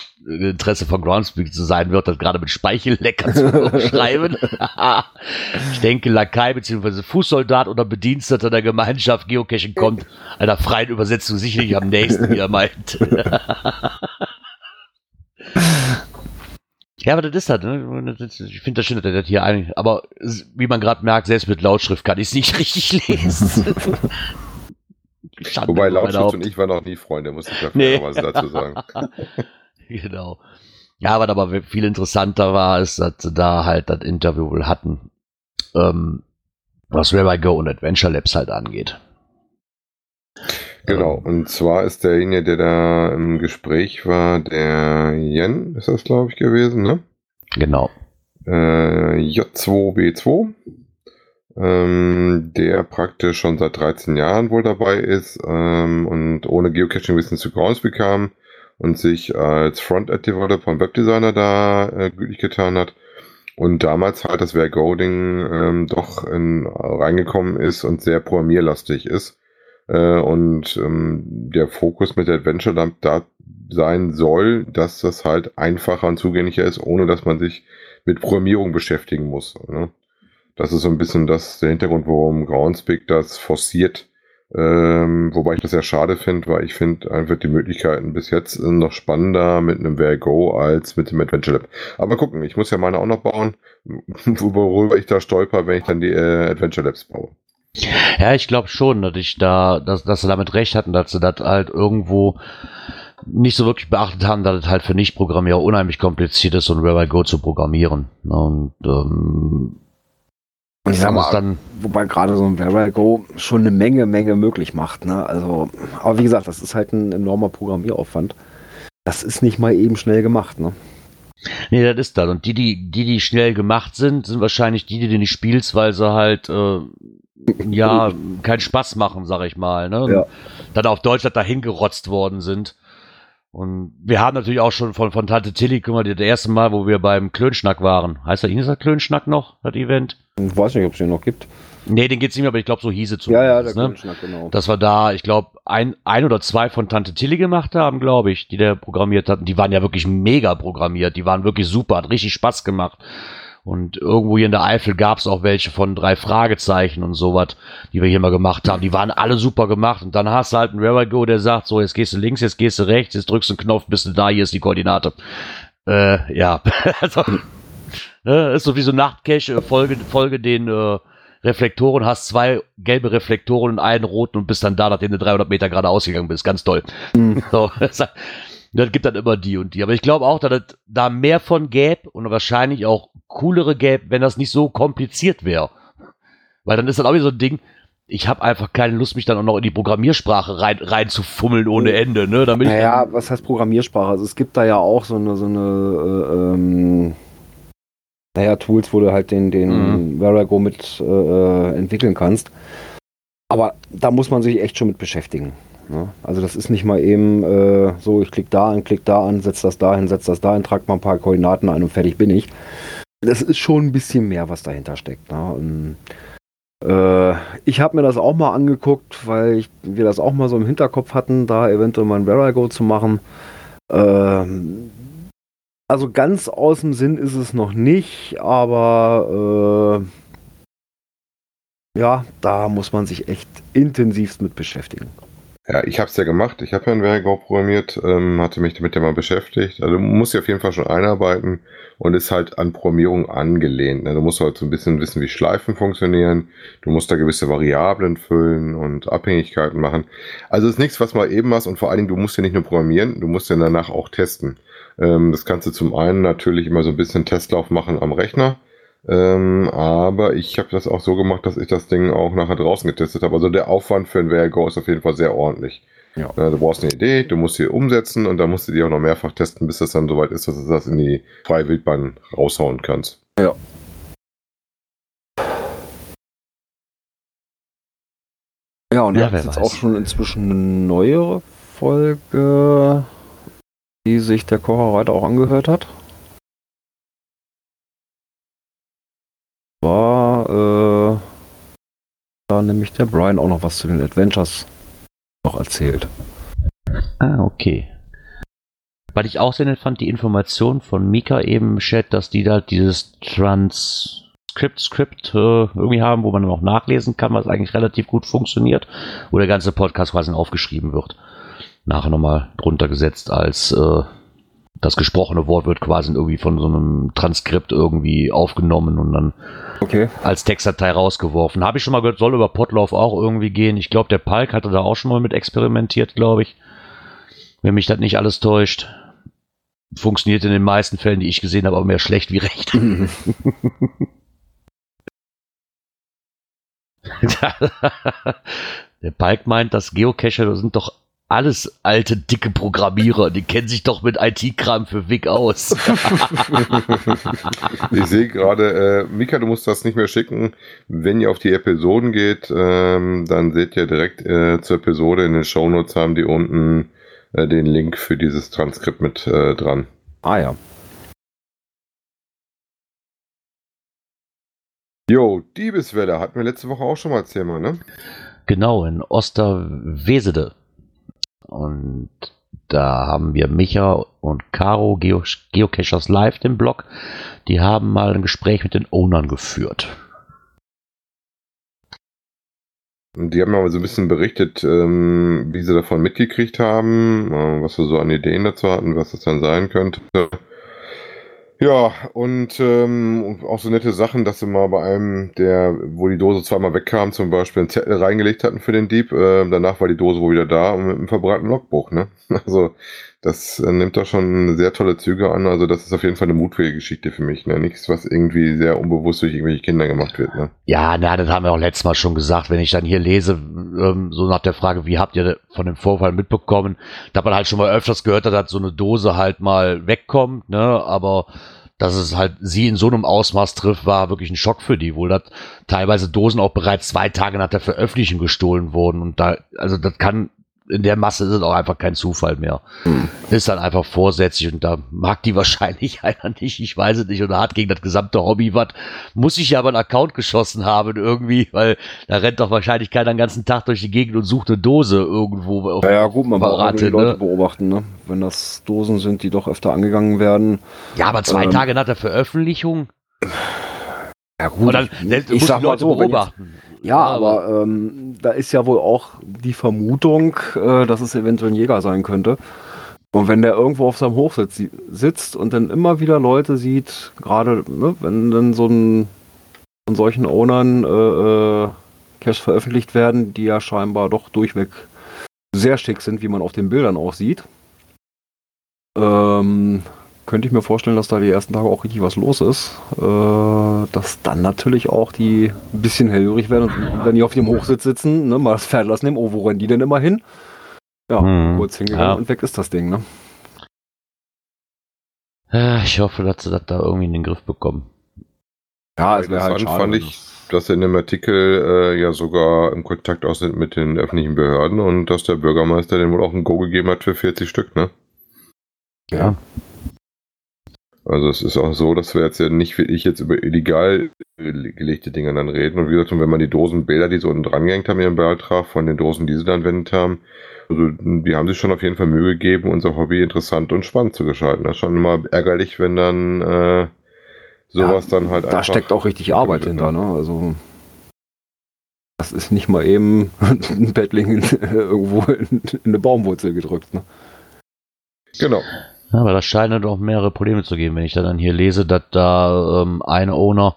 Interesse von Groundspeak zu sein, wird das gerade mit Speichellecker zu schreiben. ich denke, Lakai bzw. Fußsoldat oder Bediensteter der Gemeinschaft Geocaching kommt einer freien Übersetzung sicherlich am nächsten, wie er meint. Ja, aber das ist halt, ne? Das ist- Ich finde das schön, dass er das hier eigentlich, aber wie man gerade merkt, selbst mit Lautschrift kann ich es nicht richtig lesen. Wobei Lautschrift und ich waren noch nie Freunde, muss ich ja Nee. dazu sagen. Genau. Ja, was aber viel interessanter war, ist, dass sie da halt das Interview wohl hatten, ähm, was Where I Go und Adventure Labs halt angeht. Genau, und zwar ist derjenige, der da im Gespräch war, der Jen, ist das, glaube ich, gewesen, ne? Genau. äh, J2B2, ähm, der praktisch schon seit 13 Jahren wohl dabei ist ähm, und ohne Geocaching-Wissen zu Groundspeak kam und sich als Frontend-Developer und Webdesigner da äh, gütlich getan hat und damals halt das Vergoding ähm, doch in, reingekommen ist und sehr programmierlastig ist äh, und ähm, der Fokus mit der Adventure Lamp da sein soll, dass das halt einfacher und zugänglicher ist, ohne dass man sich mit Programmierung beschäftigen muss. Ne? Das ist so ein bisschen das, der Hintergrund, warum Groundspeak das forciert. Ähm, wobei ich das sehr schade finde, weil ich finde einfach die Möglichkeiten bis jetzt sind noch spannender mit einem Where Go als mit dem Adventure Lab. Aber gucken, ich muss ja meine auch noch bauen, worüber ich da stolper, wenn ich dann die äh, Adventure Labs baue. Ja, ich glaube schon, dass ich da, dass, dass sie damit recht hatten, dass sie das halt irgendwo nicht so wirklich beachtet haben, dass es halt für Nicht-Programmierer unheimlich kompliziert ist, so ein Where I Go zu programmieren. Und ähm, Und ich sag mal, dann wobei gerade so ein I Go schon eine Menge, Menge möglich macht. Ne? Also, aber wie gesagt, das ist halt ein enormer Programmieraufwand. Das ist nicht mal eben schnell gemacht. Ne? Nee, das ist das. Und die, die, die, die schnell gemacht sind, sind wahrscheinlich die, die du nicht spielst, weil sie halt, äh, ja, keinen Spaß machen, sag ich mal. Ne? Ja. Dann auf Deutschland dahin gerotzt worden sind. Und wir haben natürlich auch schon von, von Tante Tilly, guck mal, das erste Mal, wo wir beim Klönschnack waren. Heißt das, hieß das Klönschnack noch, das Event? Ich weiß nicht, ob es den noch gibt. Nee, den geht's nicht mehr, aber ich glaube, so hieß es Ja, ja, der zumindest, Klönschnack, genau. Dass wir da, ich glaube, ein, ein oder zwei von Tante Tilly gemacht haben, glaube ich, die der programmiert hatten. Die waren ja wirklich mega programmiert. Die waren wirklich super, hat richtig Spaß gemacht. Und irgendwo hier in der Eifel gab es auch welche von drei Fragezeichen und sowas, die wir hier mal gemacht haben. Die waren alle super gemacht. Und dann hast du halt einen I Go, der sagt, so, jetzt gehst du links, jetzt gehst du rechts, jetzt drückst du einen Knopf, bist du da, hier ist die Koordinate. Äh, ja. also, ne, ist so wie so Nachtcache, Folge, Folge den äh, Reflektoren, hast zwei gelbe Reflektoren und einen roten und bist dann da, nachdem du 300 Meter gerade ausgegangen bist. Ganz toll. So, das gibt dann immer die und die. Aber ich glaube auch, dass es da mehr von gäbe und wahrscheinlich auch coolere gäbe, wenn das nicht so kompliziert wäre. Weil dann ist das auch wieder so ein Ding, ich habe einfach keine Lust, mich dann auch noch in die Programmiersprache rein, reinzufummeln ohne Ende. Ne? Damit Naja, was heißt Programmiersprache? Also es gibt da ja auch so eine, so eine äh, ähm, naja, Tools, wo du halt den, den Mhm. Where I Go mit äh, entwickeln kannst. Aber da muss man sich echt schon mit beschäftigen. Ne? Also das ist nicht mal eben äh, so, ich klicke da an, klick da an, setz das da hin, setz das da hin, trag mal ein paar Koordinaten ein und fertig bin ich. Das ist schon ein bisschen mehr, was dahinter steckt. Ne? Und, äh, ich habe mir das auch mal angeguckt, weil ich, wir das auch mal so im Hinterkopf hatten, da eventuell mal ein Where I Go zu machen. Ähm, also ganz aus dem Sinn ist es noch nicht, aber äh, ja, da muss man sich echt intensivst mit beschäftigen. Ja, ich habe es ja gemacht. Ich habe ja ein Vergo programmiert, ähm, hatte mich damit ja mal beschäftigt. Also du musst dich auf jeden Fall schon einarbeiten und ist halt an Programmierung angelehnt. Ne? Du musst halt so ein bisschen wissen, wie Schleifen funktionieren. Du musst da gewisse Variablen füllen und Abhängigkeiten machen. Also ist nichts, was mal eben machst und vor allen Dingen, du musst ja nicht nur programmieren, du musst ja danach auch testen. Ähm, das kannst du zum einen natürlich immer so ein bisschen Testlauf machen am Rechner. Ähm, aber ich habe das auch so gemacht, dass ich das Ding auch nachher draußen getestet habe. Also der Aufwand für ein Vergo ist auf jeden Fall sehr ordentlich. Ja. Du brauchst eine Idee, du musst sie umsetzen und dann musst du die auch noch mehrfach testen, bis das dann soweit ist, dass du das in die freie Wildbahn raushauen kannst. Ja, und Ja, ja, wer ist jetzt weiß. auch schon inzwischen eine neuere Folge, die sich der Kocherreiter auch angehört hat. War äh, da nämlich der Brian auch noch was zu den Adventures noch erzählt. Ah, okay. Was ich auch sehr nett fand, die Information von Mika eben im Chat, dass die da dieses Transcript Script äh, irgendwie haben, wo man dann auch nachlesen kann, was eigentlich relativ gut funktioniert, wo der ganze Podcast quasi aufgeschrieben wird. Nachher nochmal drunter gesetzt als äh, das gesprochene Wort wird quasi irgendwie von so einem Transkript irgendwie aufgenommen und dann Okay. als Textdatei rausgeworfen. Habe ich schon mal gehört, soll über Potlauf auch irgendwie gehen. Ich glaube, der Palk hatte da auch schon mal mit experimentiert, glaube ich. Wenn mich das nicht alles täuscht. Funktioniert in den meisten Fällen, die ich gesehen habe, aber mehr schlecht wie recht. der Palk meint, dass Geocacher sind doch alles alte, dicke Programmierer. Die kennen sich doch mit IT-Kram für Wick aus. Ich sehe gerade, äh, Mika, du musst das nicht mehr schicken. Wenn ihr auf die Episoden geht, ähm, dann seht ihr direkt äh, zur Episode in den Shownotes haben die unten äh, den Link für dieses Transkript mit äh, dran. ah ja. Jo, Diebeswelle hatten wir letzte Woche auch schon mal als Thema, ne? Genau, in Osterwesede. Und da haben wir Micha und Caro, Geo Geocachers Live, den Blog. Die haben mal ein Gespräch mit den Ownern geführt. Die haben aber so ein bisschen berichtet, ähm, wie sie davon mitgekriegt haben, äh, was wir so an Ideen dazu hatten, was das dann sein könnte. Ja, und ähm, auch so nette Sachen, dass sie mal bei einem, der, wo die Dose zweimal wegkam, zum Beispiel einen Zettel reingelegt hatten für den Dieb. Äh, danach war die Dose wohl wieder da und mit einem verbrannten Logbuch, ne? Also das äh, nimmt doch schon sehr tolle Züge an. Also das ist auf jeden Fall eine mutwillige Geschichte für mich, ne? Nichts, was irgendwie sehr unbewusst durch irgendwelche Kinder gemacht wird, ne? Ja, na, das haben wir auch letztes Mal schon gesagt. Wenn ich dann hier lese, ähm, so nach der Frage, wie habt ihr von dem Vorfall mitbekommen, da hat man halt schon mal öfters gehört, dass so eine Dose halt mal wegkommt, ne? Aber dass es halt sie in so einem Ausmaß trifft, war wirklich ein Schock für die, wohl dass teilweise Dosen auch bereits zwei Tage nach der Veröffentlichung gestohlen wurden. Und da, also das kann, in der Masse ist es auch einfach kein Zufall mehr. Ist dann einfach vorsätzlich und da mag die wahrscheinlich einer nicht, ich weiß es nicht, oder hat gegen das gesamte Hobby was. Muss ich ja aber einen Account geschossen haben irgendwie, weil da rennt doch wahrscheinlich keiner den ganzen Tag durch die Gegend und sucht eine Dose irgendwo. auf- Ja, ja, gut, man nur die Verrate, Leute ne? beobachten, ne? Wenn das Dosen sind, die doch öfter angegangen werden. Ja, aber zwei Ähm. Tage nach der Veröffentlichung, Ja gut, dann, ich, ich sag die mal Leute so, wenn jetzt, beobachten. ja, aber ähm, da ist ja wohl auch die Vermutung, äh, dass es eventuell ein Jäger sein könnte. Und wenn der irgendwo auf seinem Hochsitz si- sitzt und dann immer wieder Leute sieht, gerade ne, wenn dann so ein von solchen Ownern äh, äh, Cash veröffentlicht werden, die ja scheinbar doch durchweg sehr schick sind, wie man auf den Bildern auch sieht, ähm, könnte ich mir vorstellen, dass da die ersten Tage auch richtig was los ist. Äh, dass dann natürlich auch die ein bisschen hellhörig werden und wenn die auf dem Hochsitz sitzen, ne, mal das Pferd lassen nehmen, oh, wo rennen die denn immer hin? Ja, Hm, kurz hingegangen ja. und weg ist das Ding, ne? Ich hoffe, dass sie das da irgendwie in den Griff bekommen. Ja, es wäre halt Interessant schade. fand ich, dass sie in dem Artikel äh, ja sogar im Kontakt auch sind mit den öffentlichen Behörden und dass der Bürgermeister den wohl auch ein Go gegeben hat für 40 Stück, ne? Ja. Also es ist auch so, dass wir jetzt ja nicht wie ich jetzt über illegal gelegte Dinge dann reden. Und wie gesagt, wenn man die Dosenbilder, die so unten dran gehängt haben, ihren Beitrag von den Dosen, die sie dann wendet haben, also die haben sich schon auf jeden Fall Mühe gegeben, unser Hobby interessant und spannend zu gestalten. Das ist schon immer ärgerlich, wenn dann äh, sowas dann halt Da steckt auch richtig Arbeit hinter, ne? Also das ist nicht mal eben ein Bettling in, irgendwo in, in eine Baumwurzel gedrückt, ne? Genau. Ja, aber das scheint doch mehrere Probleme zu geben, wenn ich dann hier lese, dass da ähm, ein Owner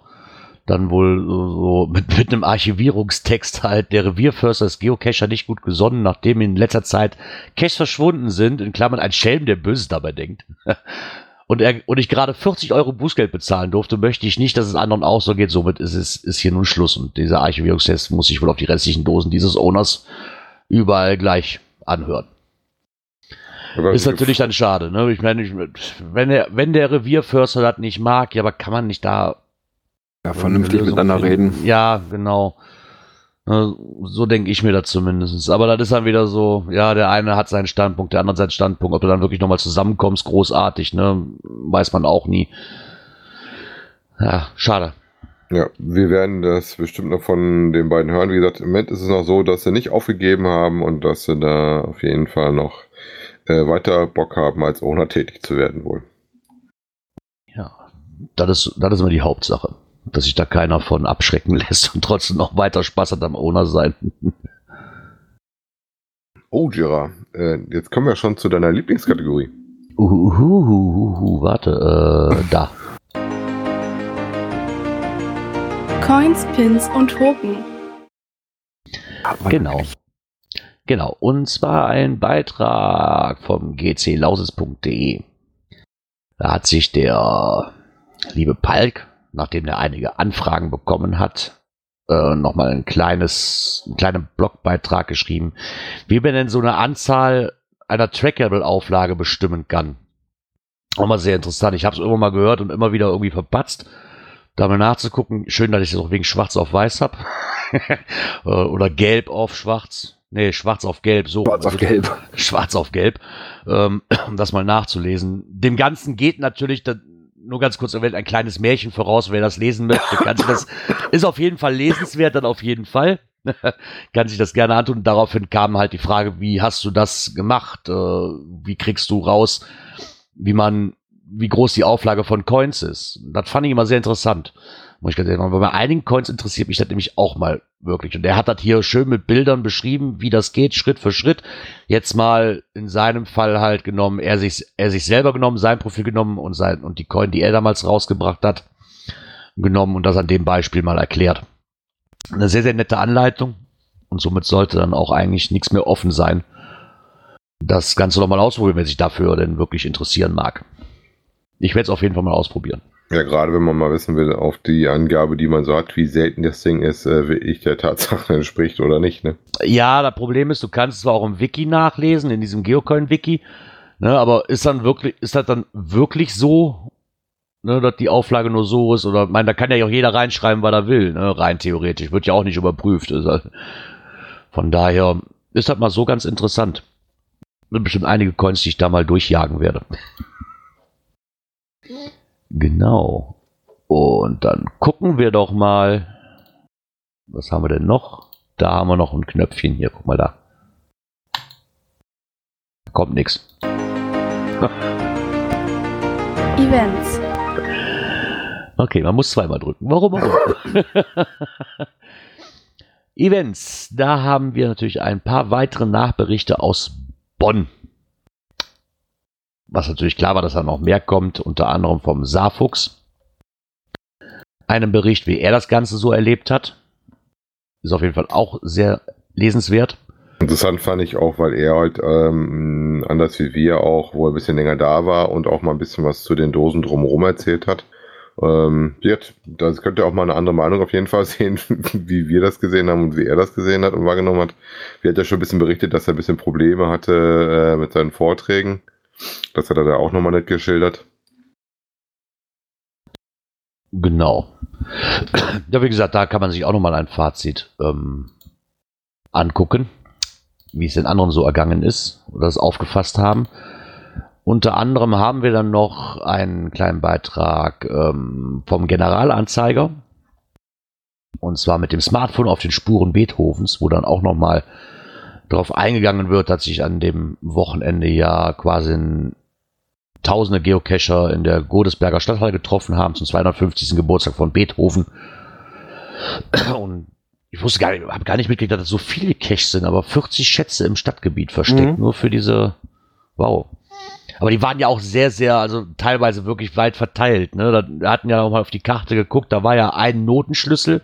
dann wohl so so mit, mit einem Archivierungstext halt der Revierförster des Geocacher nicht gut gesonnen, nachdem in letzter Zeit Caches verschwunden sind, in Klammern ein Schelm, der Böses dabei denkt. Und, er, und ich gerade 40 Euro Bußgeld bezahlen durfte, möchte ich nicht, dass es anderen auch so geht. Somit ist es ist hier nun Schluss. Und dieser Archivierungstest muss sich wohl auf die restlichen Dosen dieses Owners überall gleich anhören. Ist natürlich dann schade, ne? Ich meine, ich, wenn der, wenn der Revierförster das nicht mag, ja, aber kann man nicht da Ja, vernünftig miteinander finden? reden. Ja, genau. Ne, So denke ich mir das zumindest. Aber das ist dann wieder so, ja, der eine hat seinen Standpunkt, der andere seinen Standpunkt. Ob du dann wirklich nochmal zusammenkommst, großartig, ne? Weiß man auch nie. Ja, schade. Ja, wir werden das bestimmt noch von den beiden hören. Wie gesagt, im Moment ist es noch so, dass sie nicht aufgegeben haben und dass sie da auf jeden Fall noch äh, weiter Bock haben, als Owner tätig zu werden wohl. Ja, das ist, das ist immer die Hauptsache. Dass sich da keiner von abschrecken lässt und trotzdem noch weiter Spaß hat am Owner sein. Oh, Jira, äh, jetzt kommen wir schon zu deiner Lieblingskategorie. Uhuhuhuhu, warte, äh, da. Coins, Pins und Token. Genau. Genau. Und zwar ein Beitrag vom gclausis.de. Da hat sich der liebe Palk, nachdem er einige Anfragen bekommen hat, äh, nochmal ein kleines, einen kleinen Blogbeitrag geschrieben, wie man denn so eine Anzahl einer Trackable-Auflage bestimmen kann. Auch mal sehr interessant. Ich habe es immer mal gehört und immer wieder irgendwie verpatzt. Da mal nachzugucken. Schön, dass ich das auch wegen Schwarz auf Weiß habe. Oder Gelb auf Schwarz. Nee, Schwarz auf Gelb. So. Schwarz auf Also, Gelb. Schwarz auf Gelb. Ähm, um das mal nachzulesen. Dem Ganzen geht natürlich, da, nur ganz kurz erwähnt, ein kleines Märchen voraus. Wer das lesen möchte, kann sich das, ist auf jeden Fall lesenswert, dann auf jeden Fall. kann sich das gerne antun. Und daraufhin kam halt die Frage, wie hast du das gemacht? Äh, wie kriegst du raus, wie man, wie groß die Auflage von Coins ist? Das fand ich immer sehr interessant. Muss ich ganz ehrlich sagen, bei einigen Coins interessiert mich das nämlich auch mal wirklich. Und er hat das hier schön mit Bildern beschrieben, wie das geht, Schritt für Schritt. Jetzt mal in seinem Fall halt genommen, er sich, er sich selber genommen, sein Profil genommen und sein, und die Coin, die er damals rausgebracht hat, genommen und das an dem Beispiel mal erklärt. Eine sehr, sehr nette Anleitung. Und somit sollte dann auch eigentlich nichts mehr offen sein. Das Ganze nochmal ausprobieren, wenn sich dafür denn wirklich interessieren mag. Ich werde es auf jeden Fall mal ausprobieren. Ja, gerade wenn man mal wissen will, auf die Angabe, die man so hat, wie selten das Ding ist, äh, wirklich der Tatsache entspricht oder nicht, ne? Ja, das Problem ist, du kannst es zwar auch im Wiki nachlesen, in diesem Geocoin-Wiki, ne, aber ist dann wirklich, ist das dann wirklich so, ne, dass die Auflage nur so ist? Oder, ich meine, da kann ja auch jeder reinschreiben, was er will, ne, rein theoretisch. Wird ja auch nicht überprüft. Halt- Von daher ist das mal so ganz interessant. Sind bestimmt einige Coins, die ich da mal durchjagen werde. Genau. Und dann gucken wir doch mal. Was haben wir denn noch? Da haben wir noch ein Knöpfchen hier. Guck mal da. Kommt nix. Events. Okay, man muss zweimal drücken. Warum auch. Events, da haben wir natürlich ein paar weitere Nachberichte aus Bonn. Was natürlich klar war, dass da noch mehr kommt, unter anderem vom Saarfuchs. Einen Bericht, wie er das Ganze so erlebt hat. Ist auf jeden Fall auch sehr lesenswert. Interessant fand ich auch, weil er halt ähm, anders wie wir auch, wo er ein bisschen länger da war und auch mal ein bisschen was zu den Dosen drumherum erzählt hat. Ähm, jetzt, das könnt ihr auch mal eine andere Meinung auf jeden Fall sehen, wie wir das gesehen haben und wie er das gesehen hat und wahrgenommen hat. Wir hat ja schon ein bisschen berichtet, dass er ein bisschen Probleme hatte äh, mit seinen Vorträgen. Das hat er da auch nochmal nicht geschildert. Genau. Ja, wie gesagt, da kann man sich auch nochmal ein Fazit ähm, angucken, wie es den anderen so ergangen ist oder es aufgefasst haben. Unter anderem haben wir dann noch einen kleinen Beitrag ähm, vom Generalanzeiger. Und zwar mit dem Smartphone auf den Spuren Beethovens, wo dann auch nochmal darauf eingegangen wird, dass sich an dem Wochenende ja quasi ein tausende Geocacher in der Godesberger Stadthalle getroffen haben zum 250. Geburtstag von Beethoven. Und ich wusste gar nicht, habe gar nicht mitgekriegt, dass es so viele Caches sind, aber 40 Schätze im Stadtgebiet versteckt, Mhm. nur für diese, wow. Aber die waren ja auch sehr, sehr, also teilweise wirklich weit verteilt. Ne? Da, wir hatten ja auch mal auf die Karte geguckt, da war ja ein Notenschlüssel,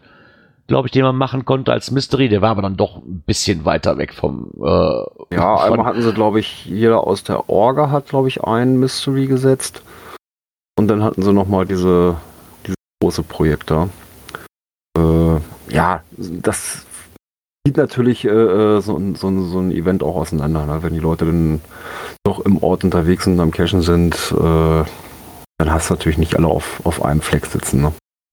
glaube ich, den man machen konnte als Mystery. Der war aber dann doch ein bisschen weiter weg vom. Äh, Ja, einmal hatten sie, glaube ich, jeder aus der Orga hat, glaube ich, einen Mystery gesetzt. Und dann hatten sie nochmal diese, diese große Projekte. Äh, ja, das sieht natürlich äh, äh, so, ein- so, so ein Event auch auseinander. Ne? Wenn die Leute dann doch im Ort unterwegs sind und am Cashen sind, äh, dann hast du natürlich nicht alle auf, auf einem Fleck sitzen. Ne?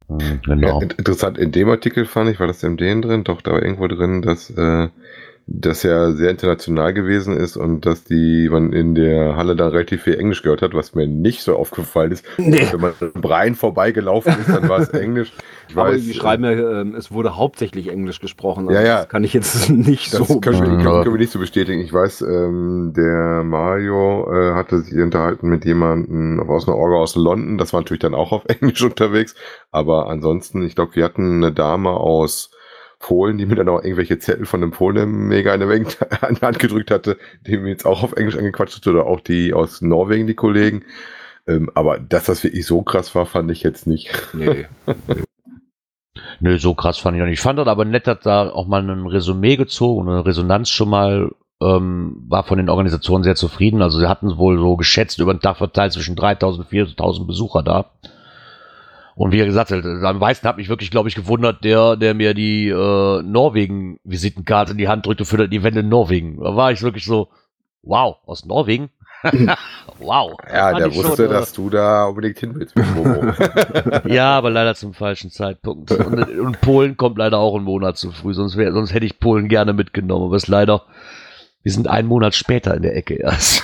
Hm, genau. Ja, in- interessant, in dem Artikel fand ich, war das in dem drin? Doch, da war irgendwo drin, dass äh, das ja sehr international gewesen ist und dass die man in der Halle dann relativ viel Englisch gehört hat, was mir nicht so aufgefallen ist. Nee. Wenn man am Rhein vorbeigelaufen ist, dann war es Englisch. Ich Aber weiß, die schreiben ja, ähm, es wurde hauptsächlich Englisch gesprochen. Ja, ja. Das kann ich jetzt nicht Das so können, wir, bestätigen. können, können wir nicht so bestätigen. Ich weiß, ähm, der Mario äh, hatte sich unterhalten mit jemandem aus einer Orga aus London. Das war natürlich dann auch auf Englisch unterwegs. Aber ansonsten, ich glaube, wir hatten eine Dame aus Polen, die mir dann auch irgendwelche Zettel von dem Polen mega in der Welt an die Hand gedrückt hatte, die mir jetzt auch auf Englisch angequatscht hat. Oder auch die aus Norwegen, die Kollegen. Ähm, aber dass das wirklich so krass war, fand ich jetzt nicht. Nee. Nö, so krass fand ich noch nicht. Ich fand das aber nett, dass da auch mal ein Resümee gezogen eine Resonanz schon mal ähm, war von den Organisationen sehr zufrieden. Also sie hatten wohl so geschätzt über den Tag verteilt zwischen 3000 und 4000 Besucher da. Und wie gesagt, am meisten hat mich wirklich, glaube ich, gewundert, der, der mir die äh, Norwegen-Visitenkarte in die Hand drückte für das Event in Norwegen. Da war ich wirklich so, wow, aus Norwegen? wow. Ja, der ich schon, wusste, äh, dass du da unbedingt hin willst ja, aber leider zum falschen Zeitpunkt. Und, und Polen kommt leider auch einen Monat zu früh, sonst, wär, sonst hätte ich Polen gerne mitgenommen. Aber es ist leider, wir sind einen Monat später in der Ecke erst.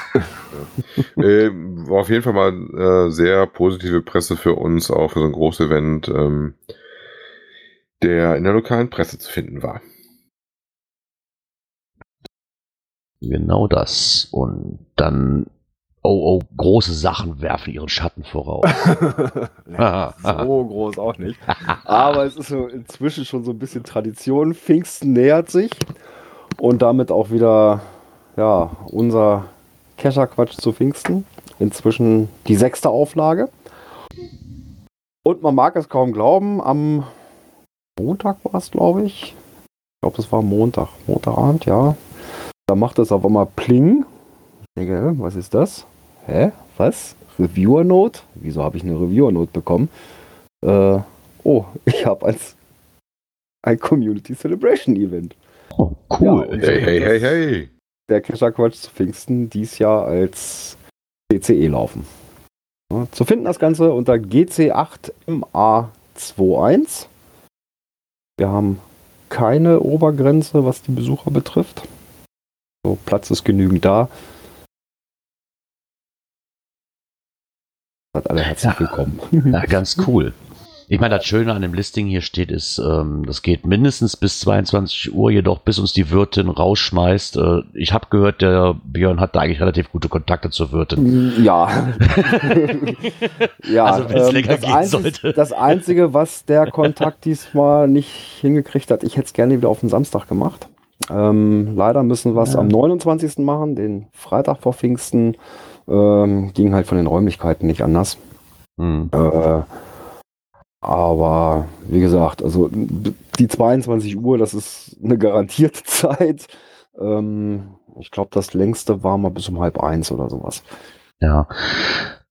ähm, war auf jeden Fall mal äh, sehr positive Presse für uns, auch für so ein großes Event, ähm, der in der lokalen Presse zu finden war. Genau das. Und dann, oh, oh, große Sachen werfen ihren Schatten voraus. so groß auch nicht. Aber es ist so inzwischen schon so ein bisschen Tradition. Pfingsten nähert sich und damit auch wieder ja, unser Kescherquatsch zu Pfingsten. Inzwischen die sechste Auflage. Und man mag es kaum glauben, am Montag war es, glaube ich. Ich glaube, es war Montag. Montagabend, ja. Da macht es auf einmal Pling. Ich denke, was ist das? Hä? Was? Reviewer Note? Wieso habe ich eine Reviewer Note bekommen? Äh, oh, ich habe als ein Community Celebration Event. Oh, cool. Ja, Hey, hey, hey, hey. Der Kescherquatsch zu Pfingsten dies Jahr als CCE laufen. Ja, zu finden das Ganze unter GC8MA21. Wir haben keine Obergrenze, was die Besucher betrifft. So, Platz ist genügend da. Seid alle herzlich Ja. willkommen. Ja, ganz cool. Ich meine, das Schöne an dem Listing hier steht, ist, ähm, das geht mindestens bis 22 Uhr, jedoch bis uns die Wirtin rausschmeißt. Äh, ich habe gehört, der Björn hat da eigentlich relativ gute Kontakte zur Wirtin. Ja. ja, Also, wenn's ähm, länger das, gehen Einzige, sollte. das Einzige, was der Kontakt diesmal nicht hingekriegt hat, ich hätte es gerne wieder auf den Samstag gemacht. Ähm, leider müssen wir es am 29. machen, den Freitag vor Pfingsten. Ähm, ging halt von den Räumlichkeiten nicht anders. Hm. Äh, aber wie gesagt, also die 22 Uhr, das ist eine garantierte Zeit. Ähm, ich glaube, das längste war mal bis um halb eins oder sowas. Ja.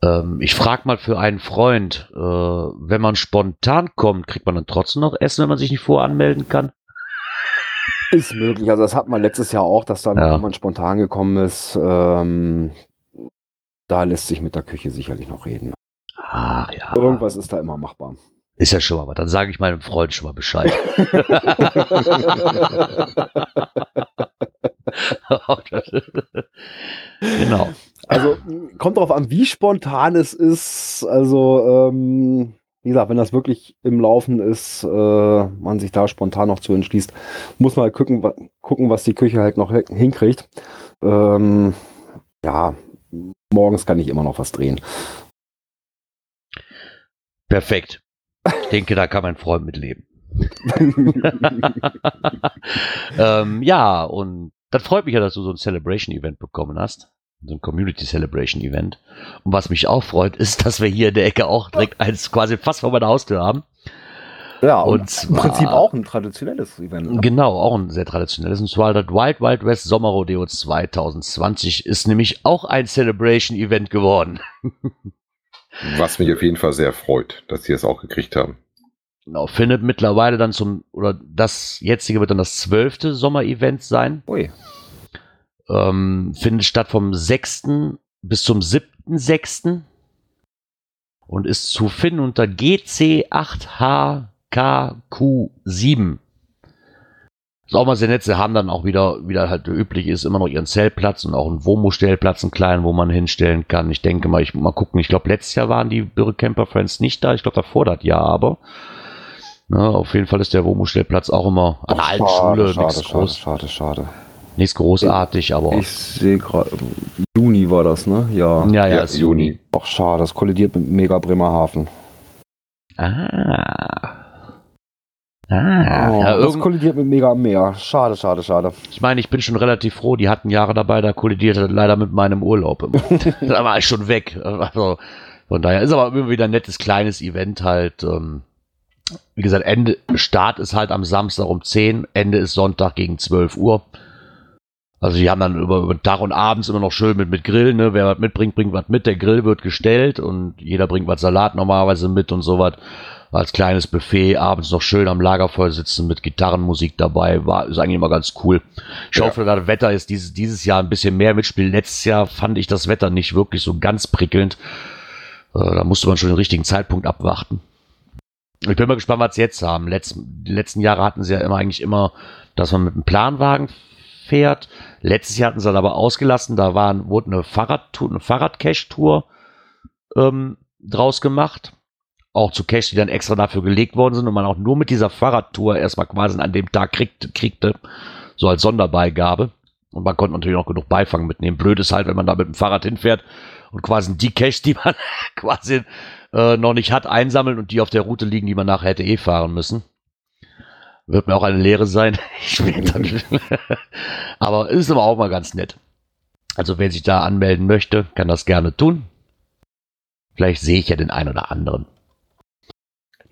Ähm, ich frage mal für einen Freund, äh, wenn man spontan kommt, kriegt man dann trotzdem noch Essen, wenn man sich nicht voranmelden kann? Ist möglich. Also das hat man letztes Jahr auch, dass dann Ja. jemand spontan gekommen ist. Ähm, da lässt sich mit der Küche sicherlich noch reden. Ah, ja. Irgendwas ist da immer machbar. Ist ja schon mal, was. dann sage ich meinem Freund schon mal Bescheid. genau. Also kommt drauf an, wie spontan es ist. Also, ähm, wie gesagt, wenn das wirklich im Laufen ist, äh, man sich da spontan noch zu entschließt, muss man halt gucken, gucken was die Küche halt noch hinkriegt. Ähm, ja, morgens kann ich immer noch was drehen. Perfekt. Ich denke, da kann mein Freund mitleben. ähm, ja, und das freut mich ja, dass du so ein Celebration-Event bekommen hast. So ein Community Celebration Event. Und was mich auch freut, ist, dass wir hier in der Ecke auch direkt eins quasi fast vor meiner Haustür haben. ja, Und und, im zwar- Prinzip auch ein traditionelles Event. ne? Genau, auch ein sehr traditionelles. Und zwar das Wild Wild West Sommerrodeo 2020 ist nämlich auch ein Celebration Event geworden. Was mich auf jeden Fall sehr freut, dass sie es auch gekriegt haben. Genau, findet mittlerweile dann zum, oder das jetzige wird dann das zwölfte Sommer-Event sein. Ui. Ähm, findet statt vom 6. bis zum 7.6. und ist zu finden unter GC8HKQ7. Ist auch mal sehr nett. Sie haben dann auch wieder, wie das halt üblich ist, immer noch ihren Zeltplatz und auch einen Womo-Stellplatz, einen kleinen, wo man hinstellen kann. Ich denke mal, ich mal gucken. Ich glaube, letztes Jahr waren die Camper Friends nicht da. Ich glaube, davor das Jahr aber. Na, auf jeden Fall ist der Womo-Stellplatz auch immer an der alten Schule. schade, Nichts schade, groß, schade, schade. nichts großartig, aber. Ich sehe gerade, Juni war das, ne? Ja. ja, ja, Ja, Juni. Ach, schade, das kollidiert mit Mega Bremerhaven. Ah. Ah, Oh, ja, das kollidiert mit Mega am Meer. Schade, schade, schade. ich meine, ich bin schon relativ froh, die hatten Jahre dabei, da kollidierte leider mit meinem Urlaub. immer. da war ich schon weg. Also, von daher ist aber immer wieder ein nettes kleines Event halt. Ähm, wie gesagt, Ende, Start ist halt am Samstag um 10, Ende ist Sonntag gegen 12 Uhr. Also die haben dann über, über Tag und abends immer noch schön mit, mit Grillen, ne? Wer was mitbringt, bringt was mit. Der Grill wird gestellt und jeder bringt was Salat normalerweise mit und sowas. Als kleines Buffet, abends noch schön am Lagerfeuer sitzen mit Gitarrenmusik dabei. War, ist eigentlich immer ganz cool. Ich Ja. hoffe, das Wetter ist dieses, dieses Jahr ein bisschen mehr mitspielt. Letztes Jahr fand ich das Wetter nicht wirklich so ganz prickelnd. Äh, da musste man schon den richtigen Zeitpunkt abwarten. Ich bin mal gespannt, was sie jetzt haben. Letz, die letzten Jahre hatten sie ja immer eigentlich immer, dass man mit einem Planwagen fährt. Letztes Jahr hatten sie das aber ausgelassen. Da waren, wurde eine Fahrradtour, eine Fahrradcache-Tour ähm, draus gemacht. Auch zu Cache, die dann extra dafür gelegt worden sind und man auch nur mit dieser Fahrradtour erstmal quasi an dem Tag kriegt, kriegte, so als Sonderbeigabe. Und man konnte natürlich auch genug Beifang mitnehmen. Blöd ist halt, wenn man da mit dem Fahrrad hinfährt und quasi die Caches, die man quasi äh, noch nicht hat, einsammeln und die auf der Route liegen, die man nachher hätte eh fahren müssen. Wird mir auch eine Lehre sein. Ich will dann aber ist aber auch mal ganz nett. Also wer sich da anmelden möchte, kann das gerne tun. Vielleicht sehe ich ja den einen oder anderen.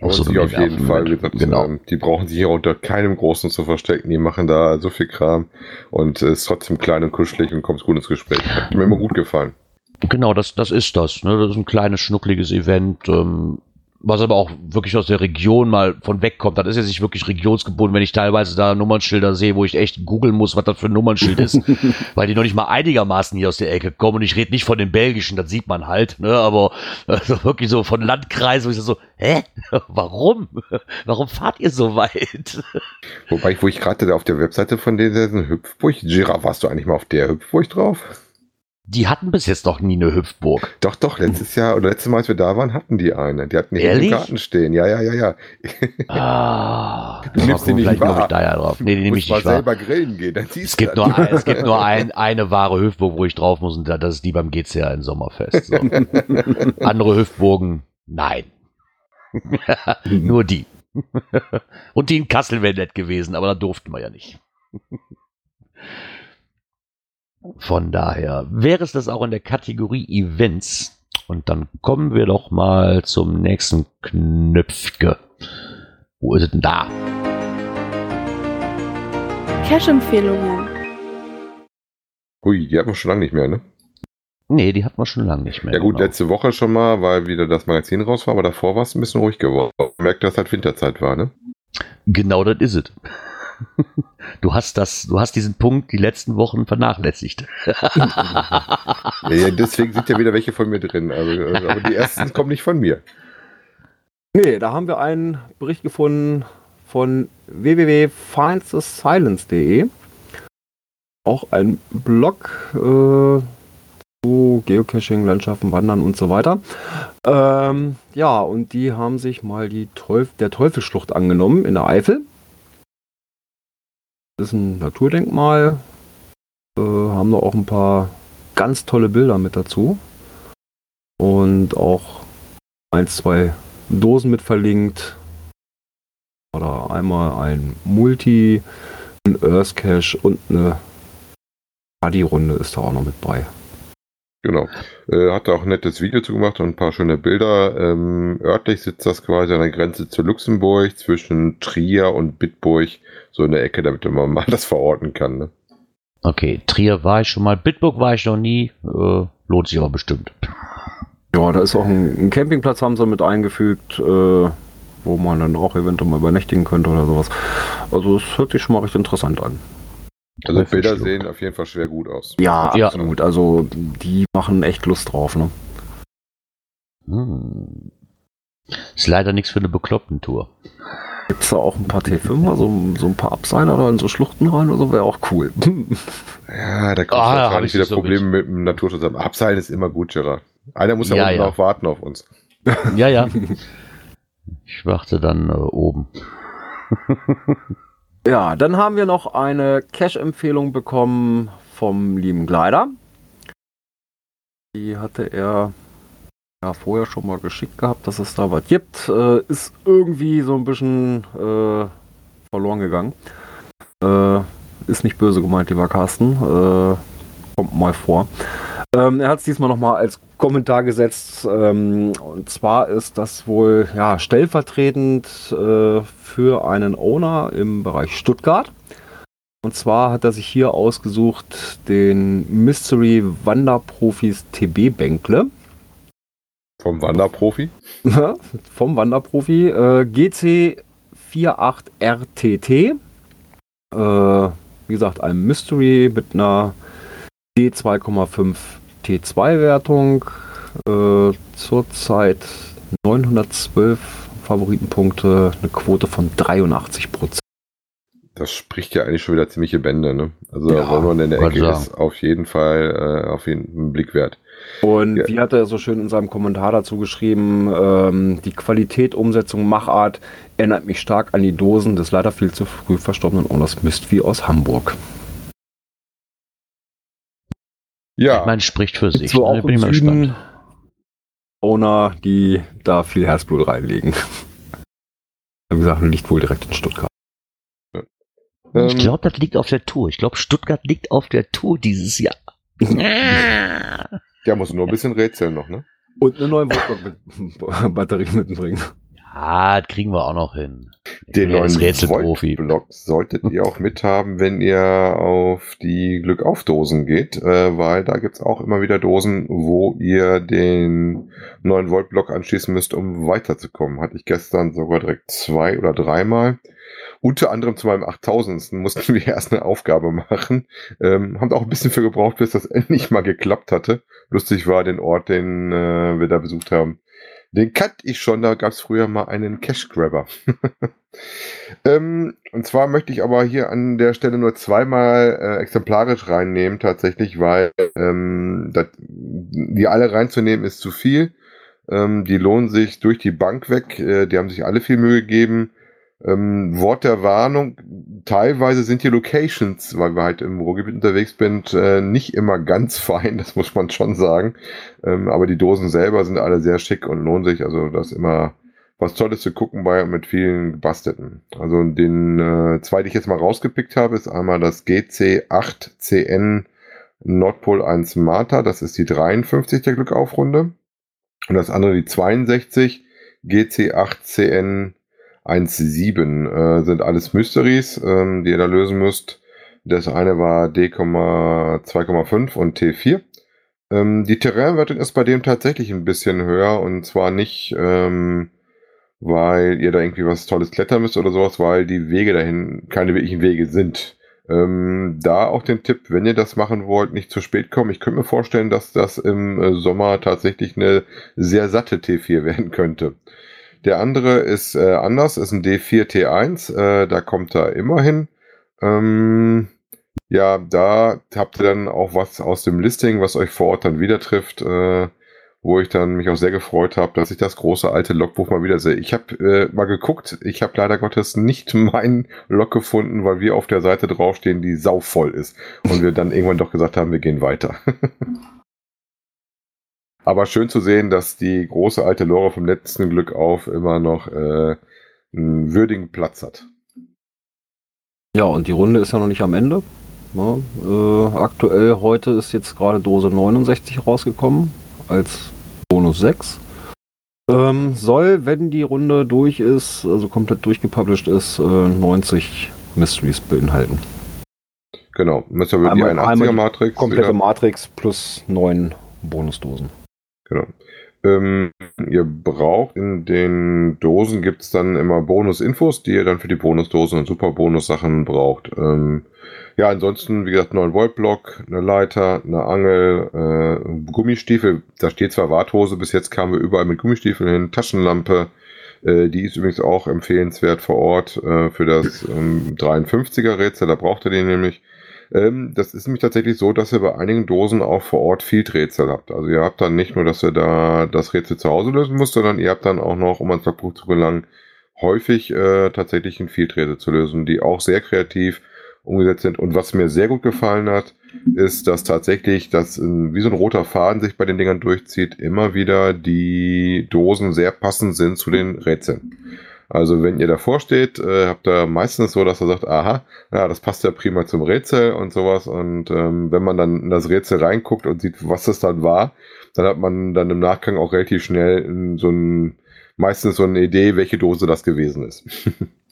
Und so auf jeden. Fall, wie gesagt, Genau. die brauchen sich hier unter keinem Großen zu verstecken. Die machen da so viel Kram und äh, ist trotzdem klein und kuschelig und kommt gut ins Gespräch. Hat mir immer gut gefallen. Genau, das, das ist das. Ne? Das ist ein kleines, schnuckliges Event, ähm, was aber auch wirklich aus der Region mal von wegkommt. Das ist jetzt nicht wirklich regionsgebunden, wenn ich teilweise da Nummernschilder sehe, wo ich echt googeln muss, was das für ein Nummernschild ist, weil die noch nicht mal einigermaßen hier aus der Ecke kommen. Und ich rede nicht von den belgischen, das sieht man halt, ne? aber also wirklich so von Landkreisen, wo ich so, hä? Warum? Warum fahrt ihr so weit? Wobei, ich- wo ich gerade da auf der Webseite von denen Hüpfburg. Gira, warst du eigentlich mal auf der Hüpfburg drauf? Die hatten bis jetzt noch nie eine Hüpfburg. Doch, doch, letztes Jahr oder letztes Mal, als wir da waren, hatten die eine. Die hatten hier im Garten stehen. Ja, ja, ja, ja. Ah, Du nimmst die nicht vielleicht wahr. ich da ja drauf. Nee, die nehme ich mal nicht wahr. selber grillen gehen, dann siehst Es gibt du nur, ein, es gibt nur ein, eine wahre Hüpfburg, wo ich drauf muss, und da- das ist die beim GCA in Sommerfest. So. Andere Hüpfburgen, nein. nur die. und die in Kassel wäre nett gewesen, aber da durften wir ja nicht. Von daher wäre es das auch in der Kategorie Events. Und dann kommen wir doch mal zum nächsten Knöpfke. Wo ist es denn da? Cash-Empfehlungen. Hui, die hatten wir schon lange nicht mehr, ne? Nee, die hat man schon lange nicht mehr. Ja gut, genau. letzte Woche schon mal, weil wieder das Magazin raus war, aber davor war es ein bisschen ruhig geworden. Man merkt, dass halt Winterzeit war, ne? Genau das ist es. Du hast das, du hast diesen Punkt die letzten Wochen vernachlässigt. Ja, ja, deswegen sind ja wieder welche von mir drin. Also, aber die ersten kommen nicht von mir. Nee, da haben wir einen Bericht gefunden von www.findsthesilence.de. Auch ein Blog äh, zu Geocaching, Landschaften, Wandern und so weiter. Ähm, ja, und die haben sich mal die Teuf der Teufelsschlucht angenommen in der Eifel. Ist ein Naturdenkmal. Äh, haben da auch ein paar ganz tolle Bilder mit dazu. Und auch ein, zwei Dosen mit verlinkt. Oder einmal ein Multi, ein Earth Cache und eine Buddy-Runde ist da auch noch mit bei. Genau. Äh, hat da auch ein nettes Video zu gemacht und ein paar schöne Bilder. Ähm, örtlich sitzt das quasi an der Grenze zu Luxemburg, zwischen Trier und Bitburg, so in der Ecke, damit man mal das verorten kann. Ne? Okay, Trier war ich schon mal, Bitburg war ich noch nie, äh, lohnt sich aber bestimmt. Ja, da ist auch ein, ein Campingplatz, haben sie mit eingefügt, äh, wo man dann auch eventuell mal übernächtigen könnte oder sowas. Also es hört sich schon mal recht interessant an. Also. Bilder sehen auf jeden Fall schwer gut aus. Ja, Ja. absolut. Also die machen echt Lust drauf. Ne? Hm. Ist leider nichts für eine bekloppten Tour. Gibt es da auch ein paar T5, so, so ein paar Abseiler da in so Schluchten rein oder so, wäre auch cool. Ja, da kommt hab wahrscheinlich ich wieder so Probleme mit dem Naturschutz. Abseilen ist immer gut, Gerard. Einer muss ja, Ja, unten ja. auch warten auf uns. Ja, ja. Ich warte dann äh, oben. Ja, dann haben wir noch eine Cash-Empfehlung bekommen vom lieben Gleider. Die hatte er ja vorher schon mal geschickt gehabt, dass es da was gibt. Äh, ist irgendwie so ein bisschen äh, verloren gegangen. Äh, ist nicht böse gemeint, lieber Carsten. Äh, kommt mal vor. Ähm, er hat es diesmal nochmal als Kommentar gesetzt. Ähm, und zwar ist das wohl ja, stellvertretend äh, für einen Owner im Bereich Stuttgart. Und zwar hat er sich hier ausgesucht den Mystery Wanderprofis TB Bänkle. Vom Wanderprofi. vom Wanderprofi. Äh, GC48RTT. Äh, wie gesagt, ein Mystery mit einer D2,5 T2-Wertung. Äh, zurzeit 912 Favoritenpunkte, eine Quote von 83 Prozent. Das spricht ja eigentlich schon wieder ziemliche Bände, ne? Also Ja, wenn man in der Ecke sagen. ist, auf jeden Fall äh, auf jeden Blick wert. Und Ja. wie hat er so schön in seinem Kommentar dazu geschrieben, ähm, die Qualität, Umsetzung, Machart erinnert mich stark an die Dosen des leider viel zu früh verstorbenen Owners Mistvieh aus Hamburg. Ja, Ich meine, spricht für sich. So Ne? auch Bin ich im mal Süden gespannt. Owner, die da viel Herzblut reinlegen. Wie gesagt, liegt wohl direkt in Stuttgart. Ich ähm, glaube, das liegt auf der Tour. Ich glaube, Stuttgart liegt auf der Tour dieses Jahr. der muss nur ein bisschen rätseln noch, ne? Und eine neue Batterie mitbringen. Ah, das kriegen wir auch noch hin. Den neuen. Blog solltet ihr auch mithaben, wenn ihr auf die Glückaufdosen geht, äh, weil da gibt's auch immer wieder Dosen, wo ihr den 9 Volt Block anschließen müsst, um weiterzukommen. Hatte ich gestern sogar direkt zwei oder dreimal. Unter anderem zu meinem 8000. mussten wir erst eine Aufgabe machen. Ähm, haben auch ein bisschen für gebraucht, bis das endlich mal geklappt hatte. Lustig war den Ort, den äh, wir da besucht haben. Den kannte ich schon, da gab es früher mal einen Cash Grabber. ähm, und zwar möchte ich aber hier an der Stelle nur zweimal äh, exemplarisch reinnehmen, tatsächlich, weil ähm, das, die alle reinzunehmen ist zu viel. Ähm, die lohnen sich durch die Bank weg. Äh, die haben sich alle viel Mühe gegeben. Ähm, Wort der Warnung, teilweise sind die Locations, weil wir halt im Ruhrgebiet unterwegs sind, äh, nicht immer ganz fein, das muss man schon sagen. Ähm, aber die Dosen selber sind alle sehr schick und lohnen sich. Also das ist immer was Tolles zu gucken bei mit vielen gebastelten. Also den äh, zwei, die ich jetzt mal rausgepickt habe, ist einmal das GC8CN Nordpol 1 Marta, das ist die 53 der Glückaufrunde. Und das andere die 62 GC8CN 1.7 äh, sind alles Mysteries, ähm, die ihr da lösen müsst. Das eine war D2,5 und T4. Ähm, die Terrainwertung ist bei dem tatsächlich ein bisschen höher und zwar nicht, ähm, weil ihr da irgendwie was Tolles klettern müsst oder sowas, weil die Wege dahin keine wirklichen Wege sind. Ähm, da auch den Tipp, wenn ihr das machen wollt, nicht zu spät kommen. Ich könnte mir vorstellen, dass das im äh, Sommer tatsächlich eine sehr satte T4 werden könnte. Der andere ist äh, anders, ist ein D4T1, äh, da kommt er immerhin. Ähm, ja, da habt ihr dann auch was aus dem Listing, was euch vor Ort dann wieder trifft, äh, wo ich dann mich auch sehr gefreut habe, dass ich das große alte Logbuch mal wieder sehe. Ich habe äh, mal geguckt, ich habe leider Gottes nicht meinen Log gefunden, weil wir auf der Seite draufstehen, die sauvoll ist. Und wir dann irgendwann doch gesagt haben, wir gehen weiter. Aber schön zu sehen, dass die große alte Lore vom letzten Glück auf immer noch äh, einen würdigen Platz hat. Ja, und die Runde ist ja noch nicht am Ende. Ja, äh, aktuell heute ist jetzt gerade Dose 69 rausgekommen als Bonus 6. Ähm, soll, wenn die Runde durch ist, also komplett durchgepublished ist, äh, 90 Mysteries beinhalten. Genau, müsst ihr die 81er Matrix. Komplette wieder. Matrix plus 9 Bonusdosen. Genau. Ähm, ihr braucht in den Dosen gibt es dann immer Bonus-Infos, die ihr dann für die Bonusdosen und Super-Bonus-Sachen braucht. Ähm, ja, ansonsten, wie gesagt, 9 Volt Block, eine Leiter, eine Angel, äh, Gummistiefel. Da steht zwar Warthose, bis jetzt kamen wir überall mit Gummistiefeln hin, Taschenlampe. Äh, die ist übrigens auch empfehlenswert vor Ort äh, für das ähm, 53er Rätsel. Da braucht ihr den nämlich. Ähm, das ist nämlich tatsächlich so, dass ihr bei einigen Dosen auch vor Ort Field-Rätsel habt. Also ihr habt dann nicht nur, dass ihr da das Rätsel zu Hause lösen müsst, sondern ihr habt dann auch noch, um ans Logbuch zu gelangen, häufig äh, tatsächlich ein Field-Rätsel zu lösen, die auch sehr kreativ umgesetzt sind. Und was mir sehr gut gefallen hat, ist, dass tatsächlich das wie so ein roter Faden sich bei den Dingern durchzieht, immer wieder die Dosen sehr passend sind zu den Rätseln. Also wenn ihr davor steht, äh, habt ihr meistens so, dass er sagt, aha, ja, das passt ja prima zum Rätsel und sowas. Und ähm, wenn man dann in das Rätsel reinguckt und sieht, was das dann war, dann hat man dann im Nachgang auch relativ schnell so ein, meistens so eine Idee, welche Dose das gewesen ist.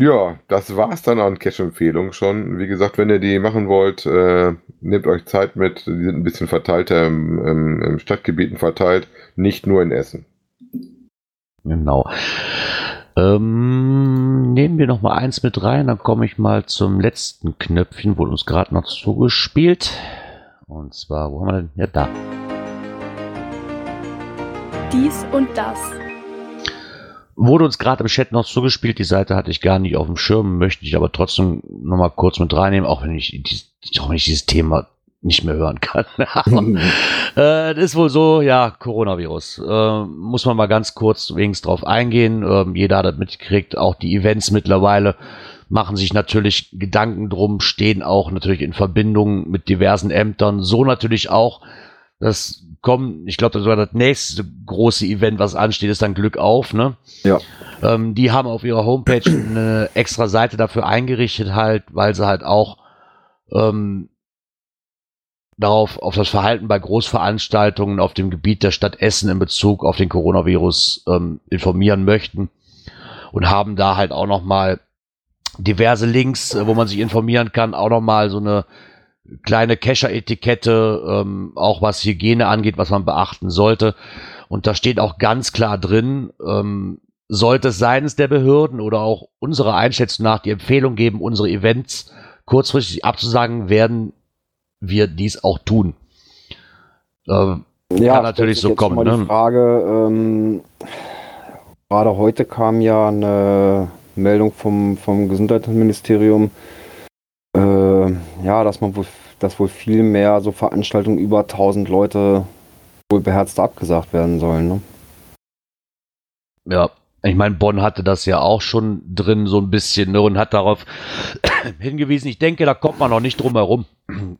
Ja, das war's dann an Cache-Empfehlungen schon. Wie gesagt, wenn ihr die machen wollt, äh, nehmt euch Zeit mit. Die sind ein bisschen verteilter im, im, im Stadtgebieten verteilt, nicht nur in Essen. Genau. Ähm, nehmen wir noch mal eins mit rein, dann komme ich mal zum letzten Knöpfchen, wurde uns gerade noch zugespielt. Und zwar, wo haben wir denn? Ja, da. Dies und das. Wurde uns gerade im Chat noch zugespielt, die Seite hatte ich gar nicht auf dem Schirm, möchte ich aber trotzdem noch mal kurz mit reinnehmen, auch wenn ich, auch wenn ich dieses Thema nicht mehr hören kann. aber, äh, das ist wohl so, ja, Coronavirus. Äh, muss man mal ganz kurz wenigstens drauf eingehen. Ähm, jeder hat das mitgekriegt, auch die Events mittlerweile machen sich natürlich Gedanken drum, stehen auch natürlich in Verbindung mit diversen Ämtern. So natürlich auch das kommen, ich glaube, das war das nächste große Event, was ansteht, ist dann Glück auf, ne? Ja. Ähm, die haben auf ihrer Homepage eine extra Seite dafür eingerichtet, halt, weil sie halt auch ähm, darauf, auf das Verhalten bei Großveranstaltungen auf dem Gebiet der Stadt Essen in Bezug auf den Coronavirus ähm, informieren möchten und haben da halt auch nochmal diverse Links, wo man sich informieren kann, auch nochmal so eine kleine Kescher-Etikette, ähm, auch was Hygiene angeht, was man beachten sollte. Und da steht auch ganz klar drin, ähm, sollte es seitens der Behörden oder auch unserer Einschätzung nach die Empfehlung geben, unsere Events kurzfristig abzusagen, werden wir dies auch tun. Äh, Ja, Kann natürlich so kommen, Mal die ne? Frage, ähm, gerade heute kam ja eine Meldung vom, vom Gesundheitsministerium, ja, dass man wohl, dass wohl viel mehr so Veranstaltungen über 1000 Leute wohl beherzt abgesagt werden sollen. Ne? Ja, ich meine, Bonn hatte das ja auch schon drin, so ein bisschen, ne, und hat darauf hingewiesen. Ich denke, da kommt man noch nicht drum herum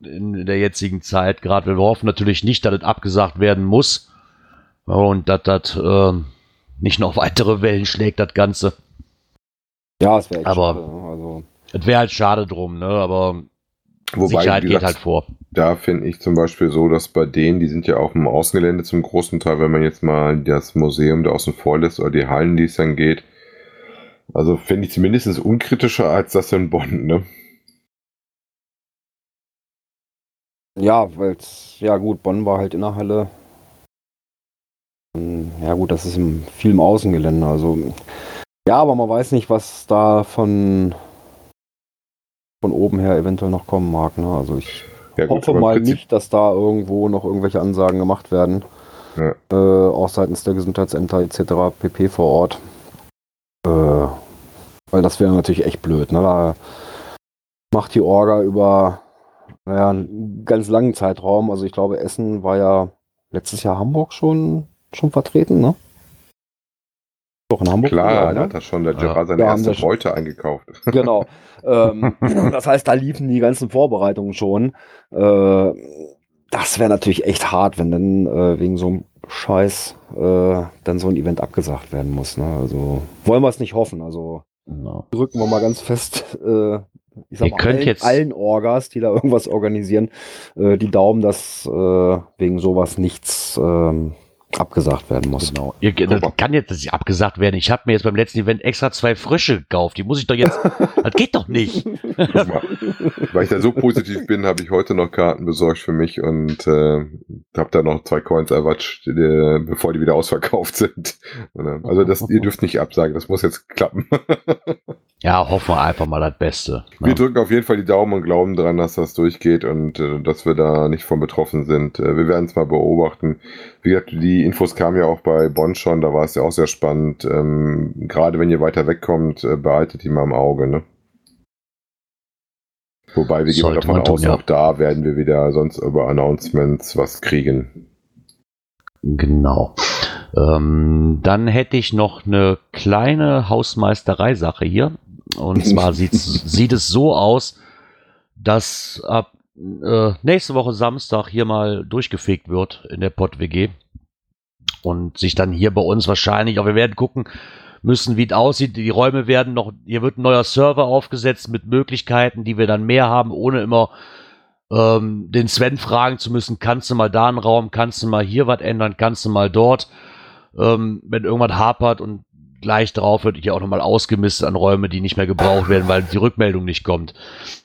in der jetzigen Zeit. Gerade wir hoffen natürlich nicht, dass es abgesagt werden muss und dass das ähm, nicht noch weitere Wellen schlägt, das Ganze. Ja, es wäre echt Aber- schade, ne? also, Es wäre halt schade drum, ne, aber Sicherheit wie geht gesagt, halt vor. Da finde ich zum Beispiel so, dass bei denen, die sind ja auch im Außengelände zum großen Teil, wenn man jetzt mal das Museum da außen vor lässt oder die Hallen, die es dann geht. Also finde ich zumindest unkritischer als das in Bonn, ne? ja, weil ja gut, Bonn war halt in der Halle. Ähm, Ja gut, das ist im, viel im Außengelände, also ja, aber man weiß nicht, was da von von oben her eventuell noch kommen mag. Ne? Also ich Ja, hoffe aber im mal Prinzip- nicht, dass da irgendwo noch irgendwelche Ansagen gemacht werden. Ja. Äh, auch seitens der Gesundheitsämter etc. pp. vor Ort. Äh, weil das wäre natürlich echt blöd. Ne? Da macht die Orga über naja, einen ganz langen Zeitraum. Also ich glaube, Essen war ja letztes Jahr Hamburg schon, schon vertreten, ne? Doch in Hamburg. Klar, da ne? hat er schon der Ja. Gerard seine erste Beute eingekauft. Genau. ähm, das heißt, da liefen die ganzen Vorbereitungen schon. Äh, das wäre natürlich echt hart, wenn dann äh, wegen so einem Scheiß äh, dann so ein Event abgesagt werden muss. Ne? Also wollen wir es nicht hoffen. Also Genau. drücken wir mal ganz fest. Äh, ich sag Ihr mal, könnt allen, jetzt- allen Orgas, die da irgendwas organisieren, äh, die Daumen, dass äh, wegen sowas nichts ähm, abgesagt werden muss. Genau. Ihr, das kann jetzt nicht abgesagt werden. Ich habe mir jetzt beim letzten Event extra zwei Frösche gekauft. Die muss ich doch jetzt. das geht doch nicht. Guck mal, Weil ich da so positiv bin, habe ich heute noch Karten besorgt für mich und äh, habe da noch zwei Coins erwatscht, die, bevor die wieder ausverkauft sind. Äh, Also das, ihr dürft nicht absagen, das muss jetzt klappen. Ja, hoffen wir einfach mal das Beste. Wir drücken auf jeden Fall die Daumen und glauben dran, dass das durchgeht und äh, dass wir da nicht von betroffen sind. Äh, wir werden es mal beobachten. Wie gesagt, die Infos kamen ja auch bei Bonn schon, da war es ja auch sehr spannend. Ähm, Gerade wenn ihr weiter wegkommt, äh, behaltet die mal im Auge. Ne? Wobei wir gehen davon tun, aus, ja. auch da werden wir wieder sonst über Announcements was kriegen. Genau. Ähm, dann hätte ich noch eine kleine Hausmeisterei-Sache hier. Und zwar sieht es so aus, dass ab äh, nächste Woche Samstag hier mal durchgefegt wird in der Pott-WG. Und sich dann hier bei uns wahrscheinlich, auch wir werden gucken müssen, wie es aussieht. Die Räume werden noch, hier wird ein neuer Server aufgesetzt mit Möglichkeiten, die wir dann mehr haben, ohne immer ähm, den Sven fragen zu müssen, kannst du mal da einen Raum, kannst du mal hier was ändern, kannst du mal dort, ähm, wenn irgendwas hapert und gleich drauf wird hier auch nochmal ausgemistet an Räume, die nicht mehr gebraucht werden, weil die Rückmeldung nicht kommt.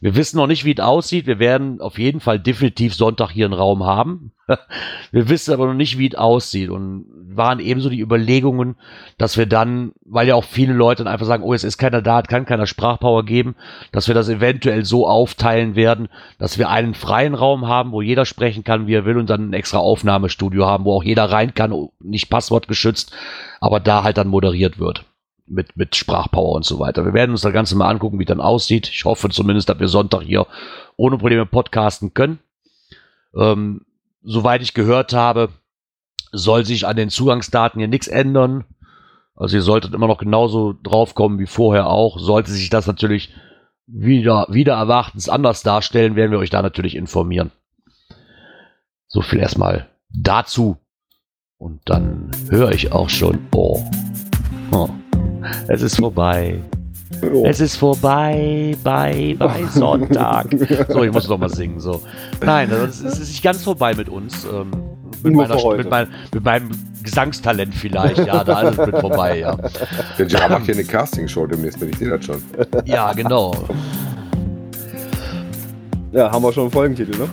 Wir wissen noch nicht, wie es aussieht. Wir werden auf jeden Fall definitiv Sonntag hier einen Raum haben. Wir wissen aber noch nicht, wie es aussieht und waren ebenso die Überlegungen, dass wir dann, weil ja auch viele Leute dann einfach sagen, oh, es ist keiner da, kann keiner Sprachpower geben, dass wir das eventuell so aufteilen werden, dass wir einen freien Raum haben, wo jeder sprechen kann, wie er will und dann ein extra Aufnahmestudio haben, wo auch jeder rein kann, nicht passwortgeschützt, aber da halt dann moderiert wird. Mit, mit Sprachpower und so weiter. Wir werden uns das Ganze mal angucken, wie dann aussieht. Ich hoffe zumindest, dass wir Sonntag hier ohne Probleme podcasten können. Ähm, soweit ich gehört habe, soll sich an den Zugangsdaten hier nichts ändern. Also ihr solltet immer noch genauso draufkommen wie vorher auch. Sollte sich das natürlich wieder, wieder erwartens anders darstellen, werden wir euch da natürlich informieren. So viel erstmal dazu. Und dann höre ich auch schon, oh, oh es ist vorbei. Es ist vorbei, bei, bei Sonntag. So, ich muss noch mal singen. So. Nein, also es ist nicht ganz vorbei mit uns. Ähm, mit, Nur meiner, mit, mein, mit meinem Gesangstalent vielleicht. Ja, da ist es mit vorbei, ja. Der Gerard macht hier eine Castingshow demnächst, wenn ich sehe das schon. Ja, genau. Ja, haben wir schon einen Folgentitel, ne?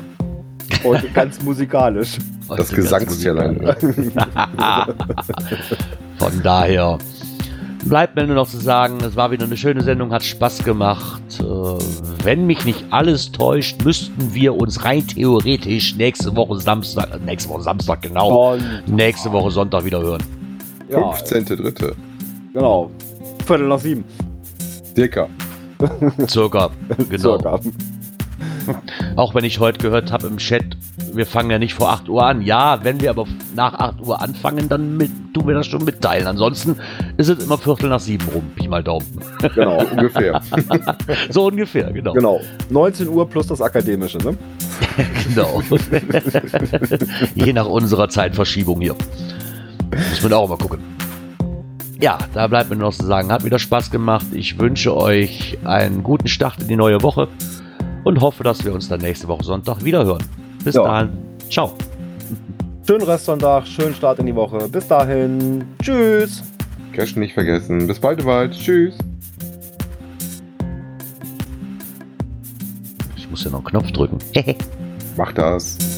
Heute ganz musikalisch. Das Gesangstierlein. Von daher bleibt mir nur noch zu sagen, es war wieder eine schöne Sendung, hat Spaß gemacht. Äh, wenn mich nicht alles täuscht, müssten wir uns rein theoretisch nächste Woche Samstag, äh, nächste Woche Samstag genau, Und, nächste Woche Sonntag wieder hören. ja, 15.3. genau. Viertel nach sieben. Circa. Circa, genau. Circa. Auch wenn ich heute gehört habe im Chat, wir fangen ja nicht vor 8 Uhr an. Ja, wenn wir aber nach 8 Uhr anfangen, dann mit, tun wir das schon mitteilen. Ansonsten ist es immer Viertel nach sieben rum, Pi mal Daumen. Genau. Ungefähr. So ungefähr, genau. genau. 19 Uhr plus das Akademische, ne? Genau. Je nach unserer Zeitverschiebung hier. Muss man auch mal gucken. Ja, da bleibt mir noch zu sagen, hat wieder Spaß gemacht. Ich wünsche euch einen guten Start in die neue Woche und hoffe, dass wir uns dann nächste Woche Sonntag wieder hören. Bis Ja. dahin. Ciao. Schönen Restsonntag, schönen Start in die Woche. Bis dahin. Tschüss. Cash nicht vergessen. Bis bald, bald. Tschüss. Ich muss ja noch einen Knopf drücken. Mach das.